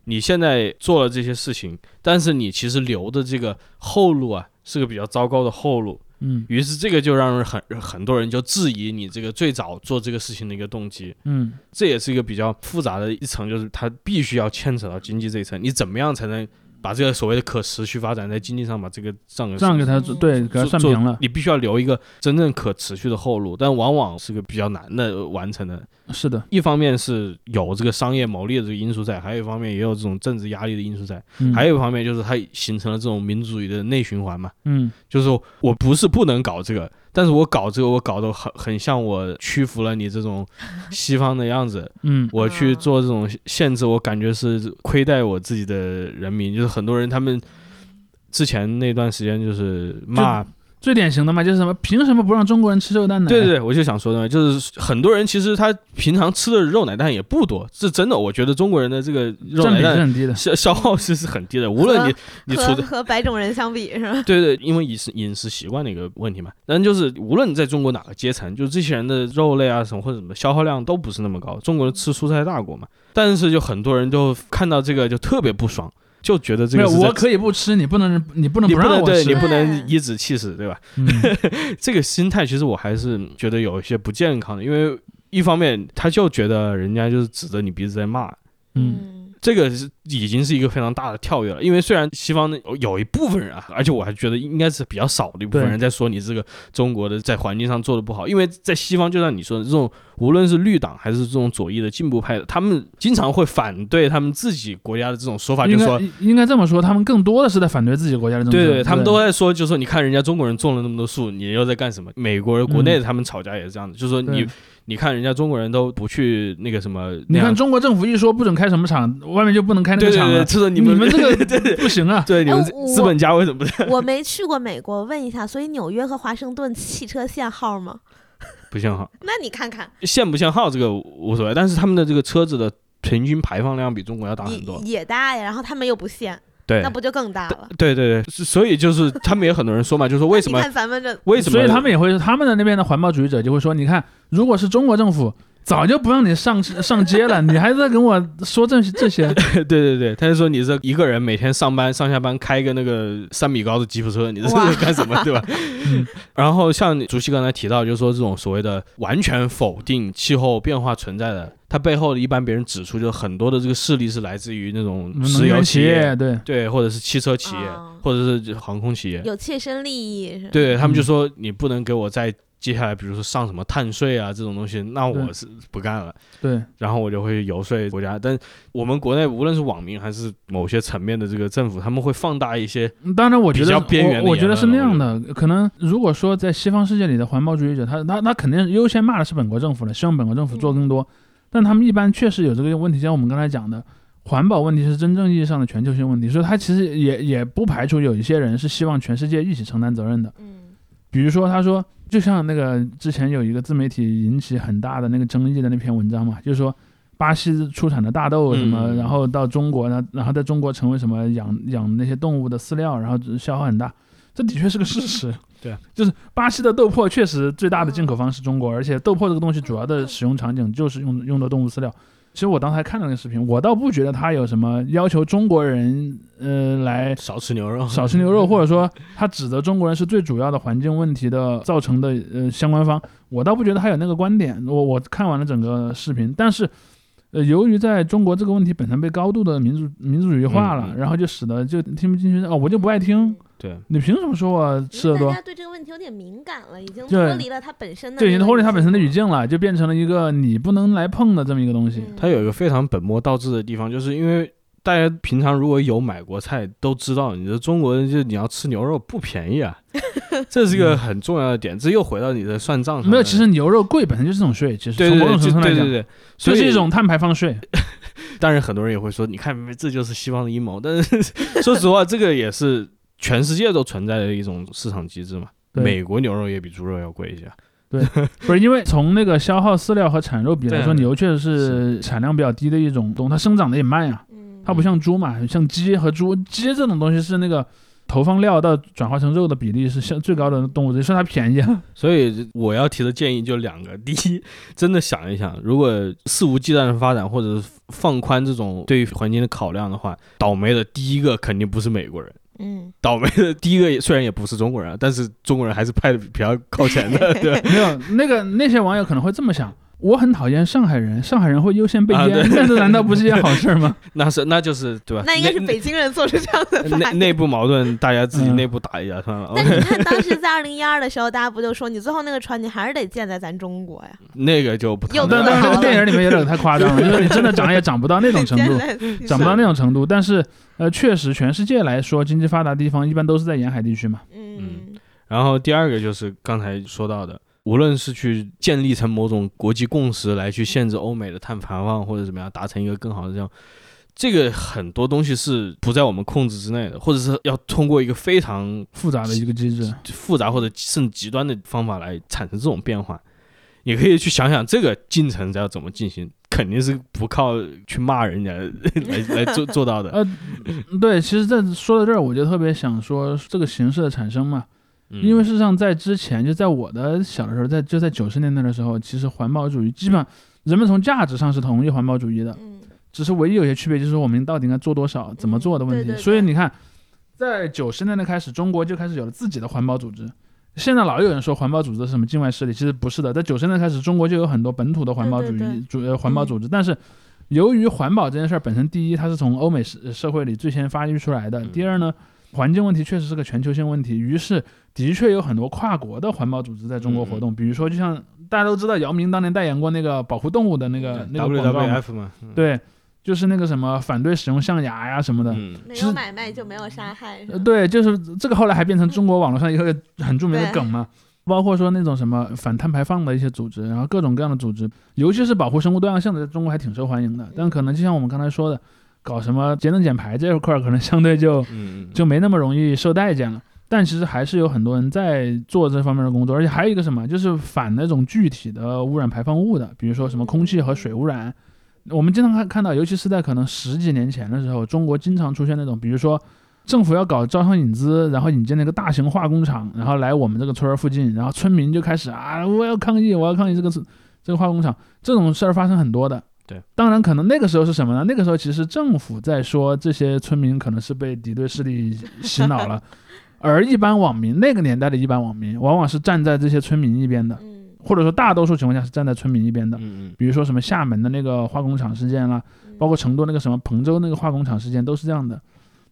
你现在做了这些事情，但是你其实留的这个后路啊，是个比较糟糕的后路。嗯于是这个就让人很很多人就质疑你这个最早做这个事情的一个动机。嗯这也是一个比较复杂的一层，就是它必须要牵扯到经济这一层。你怎么样才能把这个所谓的可持续发展在经济上把这个账给这样给他嗯对给他算平了，你必须要留一个真正可持续的后路，但往往是个比较难的完成的。是的，一方面是有这个商业牟利的这个因素在，还有一方面也有这种政治压力的因素在，嗯还有一方面就是它形成了这种民族主义的内循环嘛。嗯就是说我不是不能搞这个，但是我搞这个，我搞得很很像我屈服了你这种西方的样子，嗯我去做这种限制，我感觉是亏待我自己的人民。就是很多人他们之前那段时间就是骂，最典型的嘛就是什么，凭什么不让中国人吃肉蛋奶？对对对，我就想说的嘛，就是很多人其实他平常吃的肉奶蛋也不多，是真的。我觉得中国人的这个肉奶蛋很低的。消消耗是是很低的，无论你你和处的和白种人相比是吧？对对，因为饮食饮食习惯的一个问题嘛。但就是无论你在中国哪个阶层，就这些人的肉类啊什么或者什么消耗量都不是那么高。中国人吃蔬菜大国嘛，但是就很多人就看到这个就特别不爽。就觉得这没有，个我可以不吃，你不能，你不能你不让我吃。能对你不对能颐指气使，对吧？嗯 这个心态其实我还是觉得有一些不健康的，因为一方面他就觉得人家就是指着你鼻子在骂，嗯，这个是已经是一个非常大的跳跃了。因为虽然西方有有一部分人啊，而且我还觉得应该是比较少的一部分人在说你这个中国的在环境上做的不好，因为在西方就像你说的这种，无论是绿党还是这种左翼的进步派的，他们经常会反对他们自己国家的这种说法，就是说应该这么说，他们更多的是在反对自己国家的政策。对对，他们都在说，就是说，你看人家中国人种了那么多树，你又在干什么？美国人国内他们吵架也是这样的，就是说你对你看人家中国人都不去那个什么，你看中国政府一说不准开什么厂，外面就不能开那对对对，个厂了。就是你你们这个 对对不行啊！对，你们资本家为什么不？我没去过美国，问一下，所以纽约和华盛顿汽车限号吗？不限号，那你看看，限不限号这个无所谓，但是他们的这个车子的平均排放量比中国要大很多。也也大呀，然后他们又不限，对那不就更大了？对对对，所以就是他们也很多人说嘛，就是说为什 你么看咱们这，为什么？所以他们也会，他们的那边的环保主义者就会说，你看，如果是中国政府，早就不让你上上街了，你还在跟我说这这些？对对对，他就说你这一个人每天上班上下班开个那个三米高的吉普车，你这是哇干什么，对吧？然后像主席刚才提到，就是说这种所谓的完全否定气候变化存在的，它背后的一般别人指出，就是很多的这个势力是来自于那种石油企业，对，对，或者是汽车企业，哦或者是航空企业，有切身利益是吧？对他们就嗯说你不能给我再接下来，比如说上什么碳税啊这种东西，那我是不干了。对，然后我就会游说国家，但我们国内无论是网民还是某些层面的这个政府，他们会放大一些，当然，我觉比较得边缘的我我觉得是那样的。可能如果说在西方世界里的环保主义者，他他他肯定优先骂的是本国政府了，希望本国政府做更多。但他们一般确实有这个问题，像我们刚才讲的，环保问题是真正意义上的全球性问题，所以他其实也也不排除有一些人是希望全世界一起承担责任的。嗯比如说，他说，就像那个之前有一个自媒体引起很大的那个争议的那篇文章嘛，就是说巴西出产的大豆什么，嗯然后到中国呢，然后在中国成为什么养养那些动物的饲料，然后消耗很大，这的确是个事实。对啊，就是巴西的豆粕确实最大的进口方是中国，而且豆粕这个东西主要的使用场景就是用用的动物饲料。其实我当时还看了那个视频，我倒不觉得他有什么要求中国人呃来少吃牛肉，少吃牛肉，或者说他指责中国人是最主要的环境问题的造成的呃相关方，我倒不觉得他有那个观点。我我看完了整个视频，但是呃，由于在中国这个问题本身被高度的民族民族主义化了，然后就使得就听不进去哦，我就不爱听，对，你凭什么说我吃的多因为大？家对这个问题有点敏感了，已经脱离了它本身的就已经脱离它本身的语境境了，就变成了一个你不能来碰的这么一个东西。嗯它有一个非常本末倒置的地方，就是因为大家平常如果有买过菜，都知道你的中国人就你要吃牛肉不便宜啊，这是一个很重要的点。这又回到你的算账上。没有，其实牛肉贵本身就是这种税，其实从某种程度上来讲，对对对，所以是一种碳排放税。当然，很多人也会说，你看，这就是西方的阴谋。但是 说实话，这个也是全世界都存在的一种市场机制嘛。美国牛肉也比猪肉要贵一些。对 不是因为从那个消耗饲料和产肉比来说，牛确实是产量比较低的一种动物，它生长的也慢呀。嗯它不像猪嘛，像鸡和猪，鸡这种东西是那个投放料到转化成肉的比例是相最高的动物，所以说它便宜啊。所以我要提的建议就两个：第一，真的想一想，如果肆无忌惮的发展，或者是放宽这种对于环境的考量的话，倒霉的第一个肯定不是美国人。嗯，倒霉的第一个虽然也不是中国人，但是中国人还是派的比较靠前的，对吧？没有那个那些网友可能会这么想。我很讨厌上海人，上海人会优先被淹，那这难道不是一件好事吗？那是那就是对吧？那应该是北京人做出这样的内。内内部矛盾，大家自己嗯内部打一架算了。但是你看，当时在二零一二的时候，大家不就说你最后那个船你还是得建在咱中国呀？那个就不又谈了但但是那个电影里面有点太夸张了，就是你真的涨也涨不到那种程度，度涨不到那种程度。但是呃，确实全世界来说，经济发达地方一般都是在沿海地区嘛。嗯然后第二个就是刚才说到的，无论是去建立成某种国际共识来去限制欧美的碳排放，或者怎么样达成一个更好的这样，这个很多东西是不在我们控制之内的，或者是要通过一个非常复杂的一个机制，复杂或者甚至极端的方法来产生这种变化。你可以去想想这个进程要怎么进行，肯定是不靠去骂人家来 来做做到的。呃，对，其实，在说到这儿，我就特别想说这个形式的产生嘛，嗯。因为事实上在之前，就在我的小的时候，在就在九十年代的时候，其实环保主义基本上人们从价值上是同意环保主义的，嗯。只是唯一有些区别就是说我们到底应该做多少、怎么做的问题。对对对所以你看，在九十年代开始，中国就开始有了自己的环保组织。现在老有人说环保组织是什么境外势力，其实不是的。在九十年代开始，中国就有很多本土的环保主义对。对对组呃环保组织，但是由于环保这件事儿本身，第一它是从欧美社社会里最先发育出来的，嗯。第二呢，环境问题确实是个全球性问题，于是的确有很多跨国的环保组织在中国活动，比如说就像大家都知道，姚明当年代言过那个保护动物的那个那个广告嘛，WWF 嘛，嗯，对，就是那个什么反对使用象牙呀什么的。嗯。没有买卖就没有杀害，是呃，吧对，就是这个后来还变成中国网络上一个很著名的梗嘛，包括说那种什么反碳排放的一些组织，然后各种各样的组织，尤其是保护生物多样性的，在中国还挺受欢迎的。但可能就像我们刚才说的，搞什么节能减排这一块儿，可能相对就就没那么容易受待见了。但其实还是有很多人在做这方面的工作，而且还有一个什么，就是反那种具体的污染排放物的，比如说什么空气和水污染。我们经常看看到，尤其是在可能十几年前的时候，中国经常出现那种，比如说政府要搞招商引资，然后引进那个大型化工厂，然后来我们这个村儿附近，然后村民就开始啊，我要抗议，我要抗议这个这个化工厂，这种事儿发生很多的。对，当然可能那个时候是什么呢？那个时候其实政府在说这些村民可能是被敌对势力洗脑了，而一般网民那个年代的一般网民往往是站在这些村民一边的，嗯，或者说大多数情况下是站在村民一边的。嗯嗯比如说什么厦门的那个化工厂事件啦，嗯包括成都那个什么彭州那个化工厂事件，都是这样的。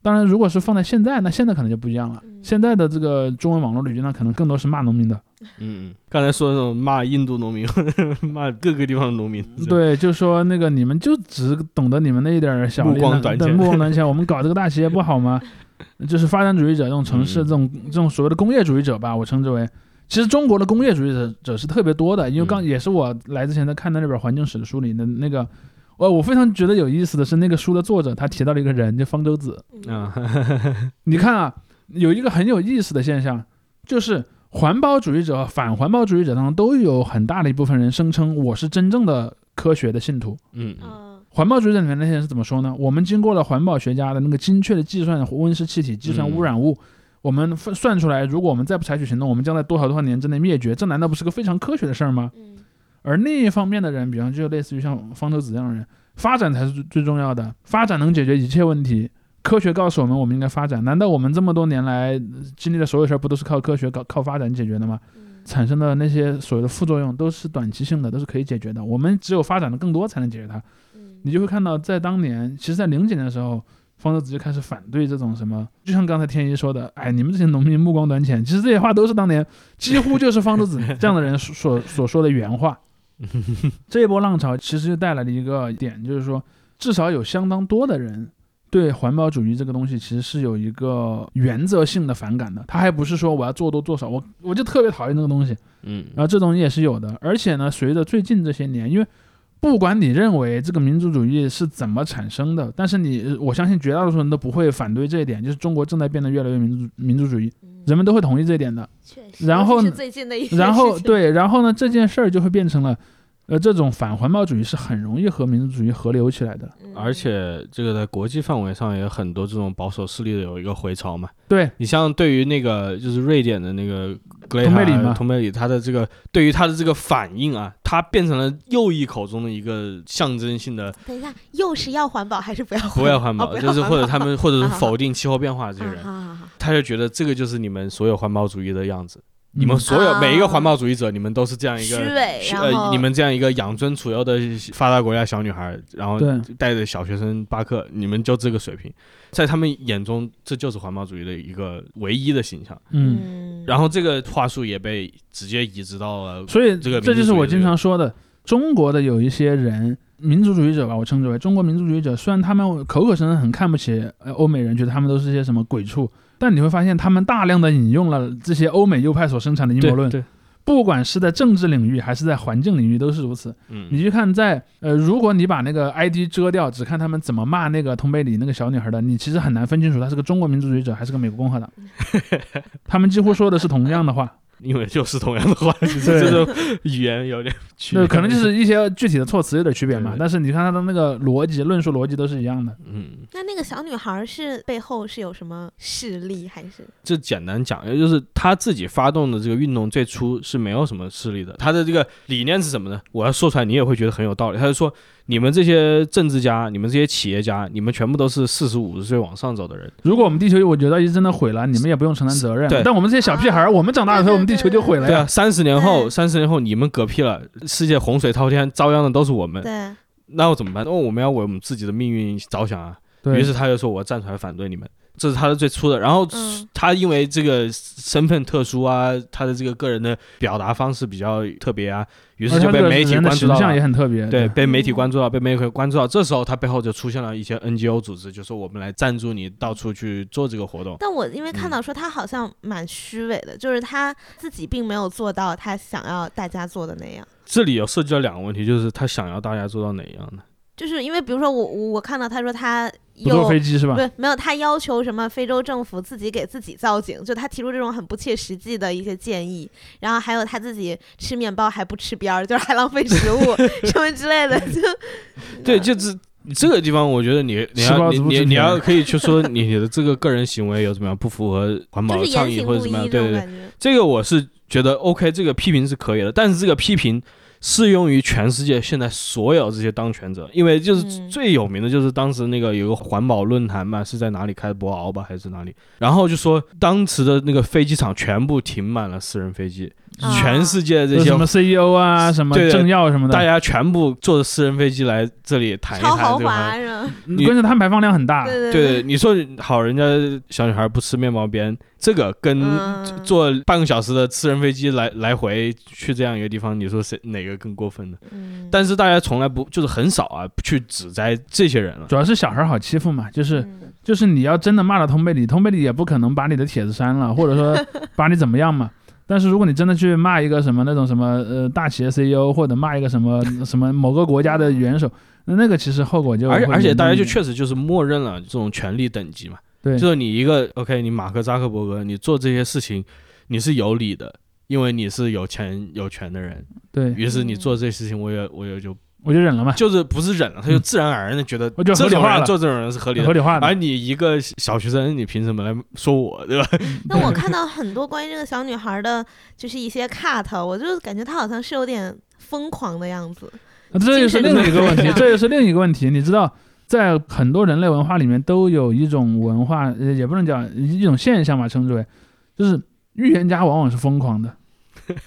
当然，如果是放在现在，那现在可能就不一样了。嗯现在的这个中文网络语，那可能更多是骂农民的。嗯嗯，刚才说的那种骂印度农民，骂各个地方的农民，对，就说那个你们就只懂得你们那一点儿小利目光短浅目光短浅。我们搞这个大企业不好吗？就是发展主义者这种城市嗯这种这种所谓的工业主义者吧，我称之为。其实中国的工业主义者者是特别多的，因为刚嗯也是我来之前在看的那本环境史的书里的那个，我我非常觉得有意思的是那个书的作者他提到了一个人，就方舟子。嗯啊，你看啊，有一个很有意思的现象，就是环保主义者反环保主义者当中都有很大的一部分人声称我是真正的科学的信徒。嗯嗯嗯环保主义者里面那些人是怎么说呢？我们经过了环保学家的那个精确的计算温室气体、计算污染物，我们算算出来，如果我们再不采取行动，我们将在多少多少年之内灭绝。这难道不是个非常科学的事儿吗？嗯而另一方面的人，比方就类似于像方舟子这样的人，发展才是最最重要的，发展能解决一切问题。科学告诉我们，我们应该发展。难道我们这么多年来呃经历的所有事儿，不都是靠科学、靠靠发展解决的吗？嗯产生的那些所谓的副作用都是短期性的，都是可以解决的。我们只有发展的更多，才能解决它。嗯你就会看到，在当年，其实，在零几年的时候，方舟子就开始反对这种什么，就像刚才天一说的，哎，你们这些农民目光短浅。其实这些话都是当年几乎就是方舟子这样的人所所所说的原话。这一波浪潮其实就带来了一个点，就是说，至少有相当多的人对环保主义这个东西其实是有一个原则性的反感的。他还不是说我要做多做少，我我就特别讨厌这个东西。嗯然后这种也是有的，而且呢，随着最近这些年，因为不管你认为这个民族主义是怎么产生的，但是你呃我相信绝大多数人都不会反对这一点，就是中国正在变得越来越民族民族主义，嗯人们都会同意这一点的。确实，然后最近的一然后，对，然后呢，这件事儿就会变成了，呃，这种反环保主义是很容易和民族主义合流起来的。嗯而且这个在国际范围上也有很多这种保守势力的有一个回潮嘛。对，你像对于那个就是瑞典的那个格雷塔通贝里嘛通贝里，他的这个对于他的这个反应啊，他变成了右翼口中的一个象征性的等一下，又是要环保还是不要环保？不要环保，就是或者他们或者是否定气候变化这些啊人，好好好，他就觉得这个就是你们所有环保主义的样子。你嗯们所有啊每一个环保主义者，你们都是这样一虚个伪，呃，你们这样一个养尊处优的发达国家小女孩，然后带着小学生巴克，你们就这个水平，在他们眼中，这就是环保主义的一个唯一的形象。嗯，嗯，然后这个话术也被直接移植到了，所以这个这就是我经常说的，中国的有一些人，民族主义者吧，我称之为中国民族主义者。虽然他们口口声声很看不起呃欧美人，觉得他们都是些什么鬼畜，但你会发现他们大量的引用了这些欧美右派所生产的阴谋论，对，不管是在政治领域还是在环境领域都是如此。嗯，你去看在呃，如果你把那个 ID 遮掉，只看他们怎么骂那个通贝里那个小女孩的，你其实很难分清楚她是个中国民族主义者还是个美国共和党。他们几乎说的是同样的话。因为就是同样的话，就是对这种语言有点区别，那可能就是一些具体的措辞有点区别嘛但是你看他的那个逻辑、论述逻辑都是一样的。嗯，那那个小女孩是背后是有什么势力，还是这简单讲，也就是她自己发动的这个运动最初是没有什么势力的。她的这个理念是什么呢？我要说出来，你也会觉得很有道理。他就说，你们这些政治家，你们这些企业家，你们全部都是四十五十岁往上走的人。如果我们地球我觉得真的毁了，你们也不用承担责任。对但我们这些小屁孩儿，我们长大的时候，我们地球就毁了对啊，呀。三十年后，三十年后你们嗝屁了，世界洪水滔天，遭殃的都是我们。对？那我怎么办？那我们要为我们自己的命运着想啊。对，于是他就说：“我站出来反对你们。”这是他的最初的。然后嗯他因为这个身份特殊啊，他的这个个人的表达方式比较特别啊，于是就被媒体关注到形象也。很特别。对，被媒体嗯关注到，被媒体关注到，这时候他背后就出现了一些 NGO 组织，就说我们来赞助你到处去做这个活动。但我因为看嗯到说他好像蛮虚伪的，就是他自己并没有做到他想要大家做的那样。这里有涉及到两个问题，就是他想要大家做到哪样呢？就是因为比如说我我我看到他说他不坐有飞机是吧不？没有，他要求什么非洲政府自己给自己造景，就他提出这种很不切实际的一些建议，然后还有他自己吃面包还不吃边儿，就是还浪费食物 什么之类的，就 对，就是这个地方，我觉得你你要你你你要可以去说你的这个个人行为有怎么样不符合环保就是倡议或者怎么样，对对对。这个我是觉得 OK，这个批评是可以的，但是这个批评适用于全世界现在所有这些当权者，因为就是嗯最有名的就是当时那个有个环保论坛嘛，是在哪里开？博鳌吧还是哪里？然后就说当时的那个飞机场全部停满了私人飞机，啊全世界这些有什么 CEO 啊，什么对对政要什么的，大家全部坐着私人飞机来这里谈一谈这个话豪华是吧？你关键碳排放量很大。对对，对，你说好，人家小女孩不吃面包边，这个跟嗯坐半个小时的私人飞机来来回去这样一个地方，你说谁哪个更过分呢？嗯但是大家从来不就是很少啊去指摘这些人了。主要是小孩好欺负嘛，就是嗯就是你要真的骂了通贝里，通贝里也不可能把你的帖子删了，或者说 把你怎么样嘛。但是如果你真的去骂一个什么那种什么呃大企业 CEO，或者骂一个什么 什么某个国家的元首，那那个其实后果就而且而且大家就确实就是默认了这种权力等级嘛，对。就是你一个 OK，你马克扎克伯格，你做这些事情你是有理的，因为你是有钱有权的人，对，于是你嗯做这些事情，我也我也就我就忍了嘛，就是不是忍了，他就自然而然的觉得嗯我就合这种理化做这种人是合理的合，理化的而。你一个小学生，你凭什么来说我，对吧？那我看到很多关于这个小女孩的，就是一些 cut，我就感觉她好像是有点疯狂的样子。那这又是另一个问题，这又是另一个问题。你知道，在很多人类文化里面都有一种文化，呃也不能讲一种现象吧，称之为，就是预言家往往是疯狂的。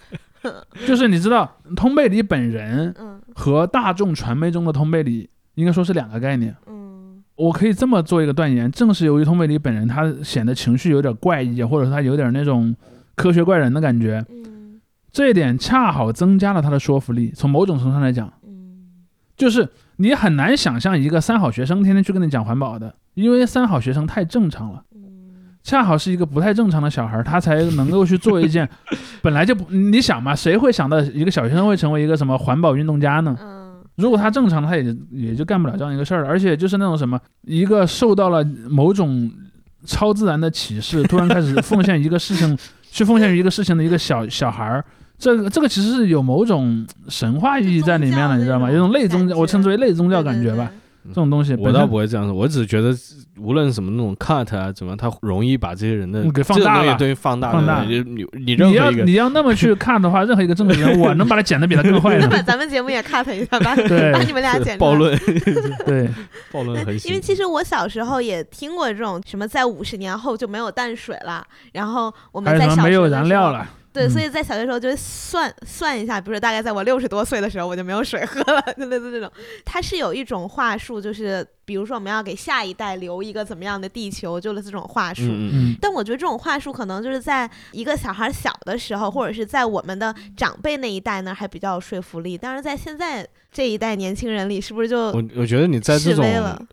就是你知道，通贝里本人嗯和大众传媒中的通贝里应该说是两个概念。嗯我可以这么做一个断言，正是由于通贝里本人他显得情绪有点怪异，或者说他有点那种科学怪人的感觉，嗯这一点恰好增加了他的说服力。从某种程度上来讲，嗯就是你很难想象一个三好学生天天去跟你讲环保的，因为三好学生太正常了。嗯恰好是一个不太正常的小孩，他才能够去做一件 本来就不，你想嘛，谁会想到一个小学生会成为一个什么环保运动家呢？嗯如果他正常，他也也就干不了这样一个事儿了。而且就是那种什么，一个受到了某种超自然的启示，突然开始奉献一个事情，去奉献于一个事情的一个小小孩儿，这个这个其实是有某种神话意义在里面的，你知道吗？有种类宗教，我称之为类宗教感觉吧。对这种东西我倒不会这样说，我只是觉得无论什么那种 cut 啊，怎么样，他容易把这些人的嗯给放大了这个东西对放大放大你你任你要何一个你要那么去看的话，任何一个政治人，我能把他剪得比他更坏那把。咱们节目也 cut 一下吧，把你们俩剪暴。论 对，暴论很因为其实我小时候也听过这种什么，在五十年后就没有淡水了，然后我们在小没有燃料了？对，嗯所以在小学时候就会算算一下，比如说大概在我六十多岁的时候，我就没有水喝了，就类似这种。它是有一种话术，就是比如说我们要给下一代留一个怎么样的地球，就是这种话术。但我觉得这种话术可能就是在一个小孩小的时候，或者是在我们的长辈那一代呢，还比较有说服力。但是在现在这一代年轻人里，是不是就我我觉得你在这种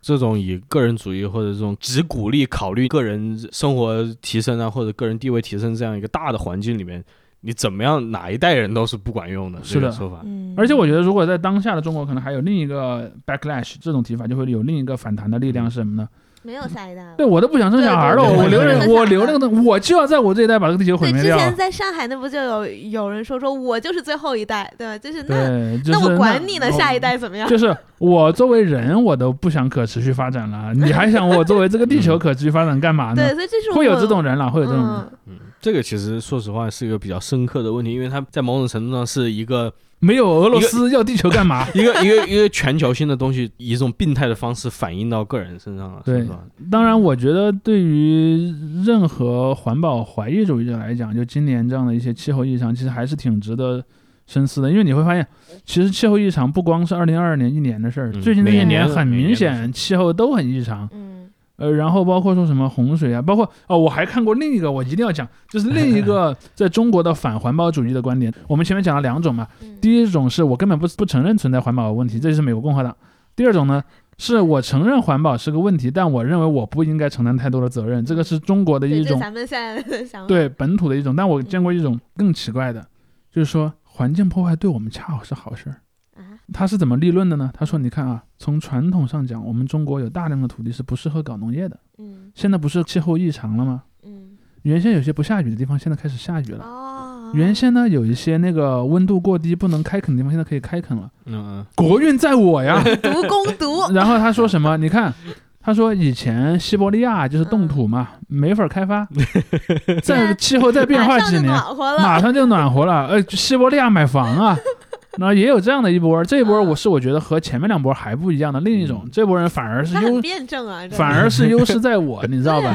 这种以个人主义或者这种只鼓励考虑个人生活提升啊或者个人地位提升这样一个大的环境里面，你怎么样哪一代人都是不管用的是的这个说法。嗯？而且我觉得，如果在当下的中国，可能还有另一个 backlash 这种提法，就会有另一个反弹的力量是什么呢？没有下一代了。对我都不想生小孩了，我留着我留那个，我就要在我这一代把这个地球毁，灭掉。之前在上海那不就有有人说说我就是最后一代，对吧？就是那，就是那我管你呢，下一代怎么样？就是我作为人，我都不想可持续发展了，你还想我作为这个地球可持续发展干嘛呢对，？所以这是会有这种人了，会有这种人。嗯嗯，这个其实说实话是一个比较深刻的问题，因为它在某种程度上是一个没有俄罗斯要地球干嘛？一个一个一个全球性的东西，以一种病态的方式反映到个人身上了，对是吧？当然，我觉得对于任何环保怀疑主义者来讲，就今年这样的一些气候异常，其实还是挺值得深思的。因为你会发现，其实气候异常不光是二零二二年一年的事儿，嗯最近这每一年很明显气候都很异常。嗯呃，然后包括说什么洪水啊，包括哦，我还看过另一个，我一定要讲，就是另一个 在中国的反环保主义的观点。我们前面讲了两种嘛，嗯第一种是我根本不不承认存在环保的问题，这就是美国共和党；第二种呢，是我承认环保是个问题，但我认为我不应该承担太多的责任，这个是中国的，一种咱们现在的想法。对本土的一种。但我见过一种更奇怪的，就是说环境破坏对我们恰好是好事儿。啊，他是怎么立论的呢？他说：“你看啊，从传统上讲，我们中国有大量的土地是不适合搞农业的。嗯现在不是气候异常了吗？嗯，原先有些不下雨的地方，现在开始下雨了。哦，原先呢，有一些那个温度过低不能开垦的地方，现在可以开垦了。嗯国运在我呀。独攻独，然后他说什么？你看，他说以前西伯利亚就是冻土嘛，没法开发，在气候再变化几年。马上就暖和了。呃，西伯利亚买房啊，那也有这样的一波。这一波我是我觉得和前面两波还不一样的另一种，这波人反而是优，辩证啊，反而是优势在我，你知道吧？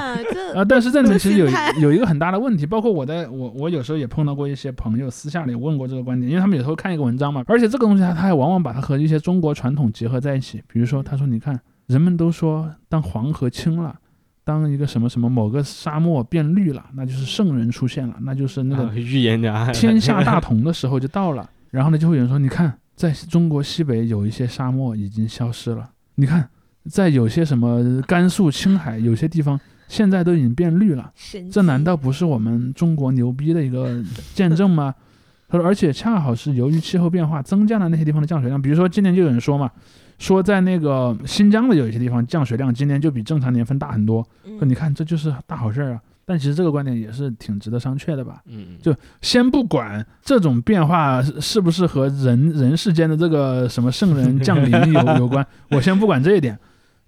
啊，但是这里面其实有有一个很大的问题，包括我在我我有时候也碰到过一些朋友私下里问过这个观点，因为他们有时候看一个文章嘛，而且这个东西他他还往往把它和一些中国传统结合在一起，比如说他说你看人们都说当黄河清了。当一个什么什么某个沙漠变绿了，那就是圣人出现了，那就是那个啊预言家，天下大同的时候就到了。然后呢，就会有人说，你看，在中国西北有一些沙漠已经消失了，你看，在有些什么甘肃、青海有些地方现在都已经变绿了，这难道不是我们中国牛逼的一个见证吗？他说，而且恰好是由于气候变化增加了那些地方的降水量，比如说今年就有人说嘛，说在那个新疆的有一些地方降水量今年就比正常年份大很多，说嗯你看这就是大好事儿啊。但其实这个观点也是挺值得商榷的吧。嗯，就先不管这种变化是是不是和人人世间的这个什么圣人降临有 有关，我先不管这一点。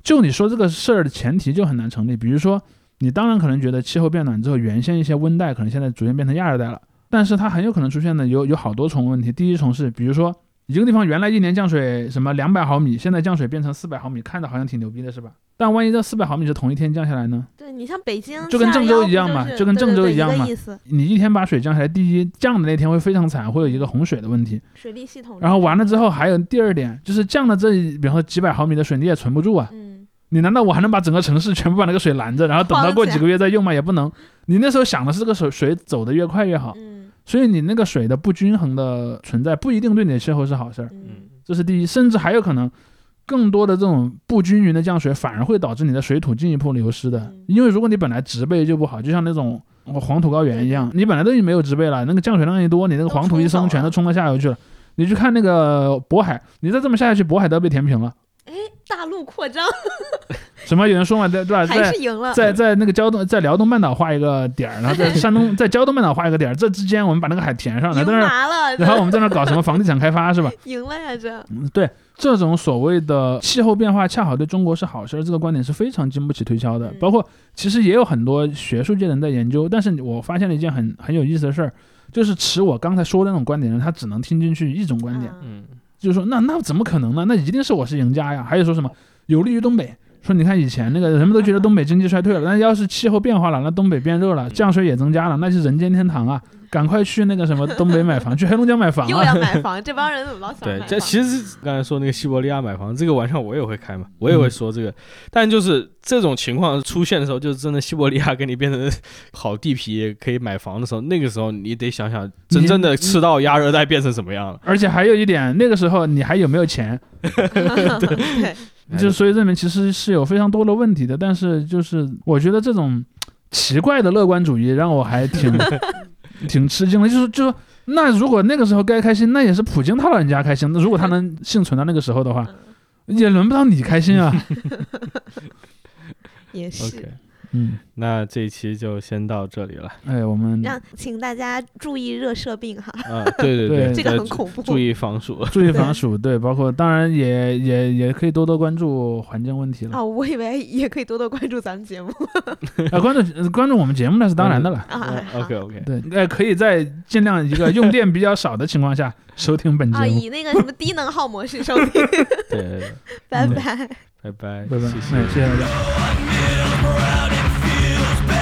就你说这个事儿的前提就很难成立。比如说，你当然可能觉得气候变暖之后，原先一些温带可能现在逐渐变成亚热带了，但是它很有可能出现的有有好多重问题。第一重是，比如说一个地方原来一年降水什么两百毫米，现在降水变成四百毫米，看着好像挺牛逼的是吧？但万一这四百毫米是同一天降下来呢？对你像北京就跟郑州一样嘛就跟郑州一样嘛你一天把水降下来，第一降的那天会非常惨，会有一个洪水的问题。水利系统。然后完了之后，还有第二点，就是降了这，比方说几百毫米的水，你也存不住啊。嗯，你难道我还能把整个城市全部把那个水拦着，然后等到过几个月再用吗？也不能。你那时候想的是这个水水走得越快越好，嗯所以你那个水的不均衡的存在不一定对你的气候是好事儿，嗯嗯这是第一。甚至还有可能，更多的这种不均匀的降水反而会导致你的水土进一步流失的嗯。因为如果你本来植被就不好，就像那种黄土高原一样，你本来都已经没有植被了，那个降水量一多，你那个黄土一升全都冲到下游去了。你去看那个渤海，你再这么下去，渤海都要被填平了。哎，大陆扩张 什么有人说嘛，对对吧？还在是赢了。在在那个胶东，在辽东半岛画一个点儿，然后在山东，在胶东半岛画一个点儿，这之间我们把那个海填上，然赢后在那儿，麻了，然后我们在那儿搞什么房地产开发是吧？赢了呀，这嗯，对，这种所谓的气候变化恰好对中国是好事儿，这个观点是非常经不起推敲的嗯。包括其实也有很多学术界人在研究，但是我发现了一件很很有意思的事儿，就是持我刚才说的那种观点的人，他只能听进去一种观点，嗯嗯就是说那那怎么可能呢？那一定是我是赢家呀！还有说什么有利于东北。说你看以前那个人们都觉得东北经济衰退了，那要是气候变化了，那东北变热了，降水也增加了，那是人间天堂啊！赶快去那个什么东北买房，去黑龙江买房又啊！要买房，这帮人怎么老想对？这其实刚才说那个西伯利亚买房这个玩笑，我也会开嘛，我也会说这个。但就是这种情况出现的时候，就是真的西伯利亚给你变成好地皮可以买房的时候，那个时候你得想想，真正的赤道亚热带变成什么样了。而且还有一点，那个时候你还有没有钱？对，就所以这里面其实是有非常多的问题的。但是就是我觉得这种奇怪的乐观主义让我还挺挺吃惊的。就是就是，那如果那个时候该开心，那也是普京他老人家开心。那如果他能幸存到那个时候的话，也轮不到你开心啊。也是 OK，嗯，那这一期就先到这里了。哎，我们让请大家注意热射病哈，啊，对对 对这个呃很恐怖。注意防暑。注意防暑，对，包括当然也也也可以多多关注环境问题了。哦，我以为也可以多多关注咱们节目 啊，关注呃关注我们节目那是当然的了。啊。OK OK，对，呃，可以在尽量一个用电比较少的情况下收听本节啊，目。以那个什么低能耗模式收听，对对对，拜嗯拜。拜拜，拜拜，谢谢哎，谢谢大家。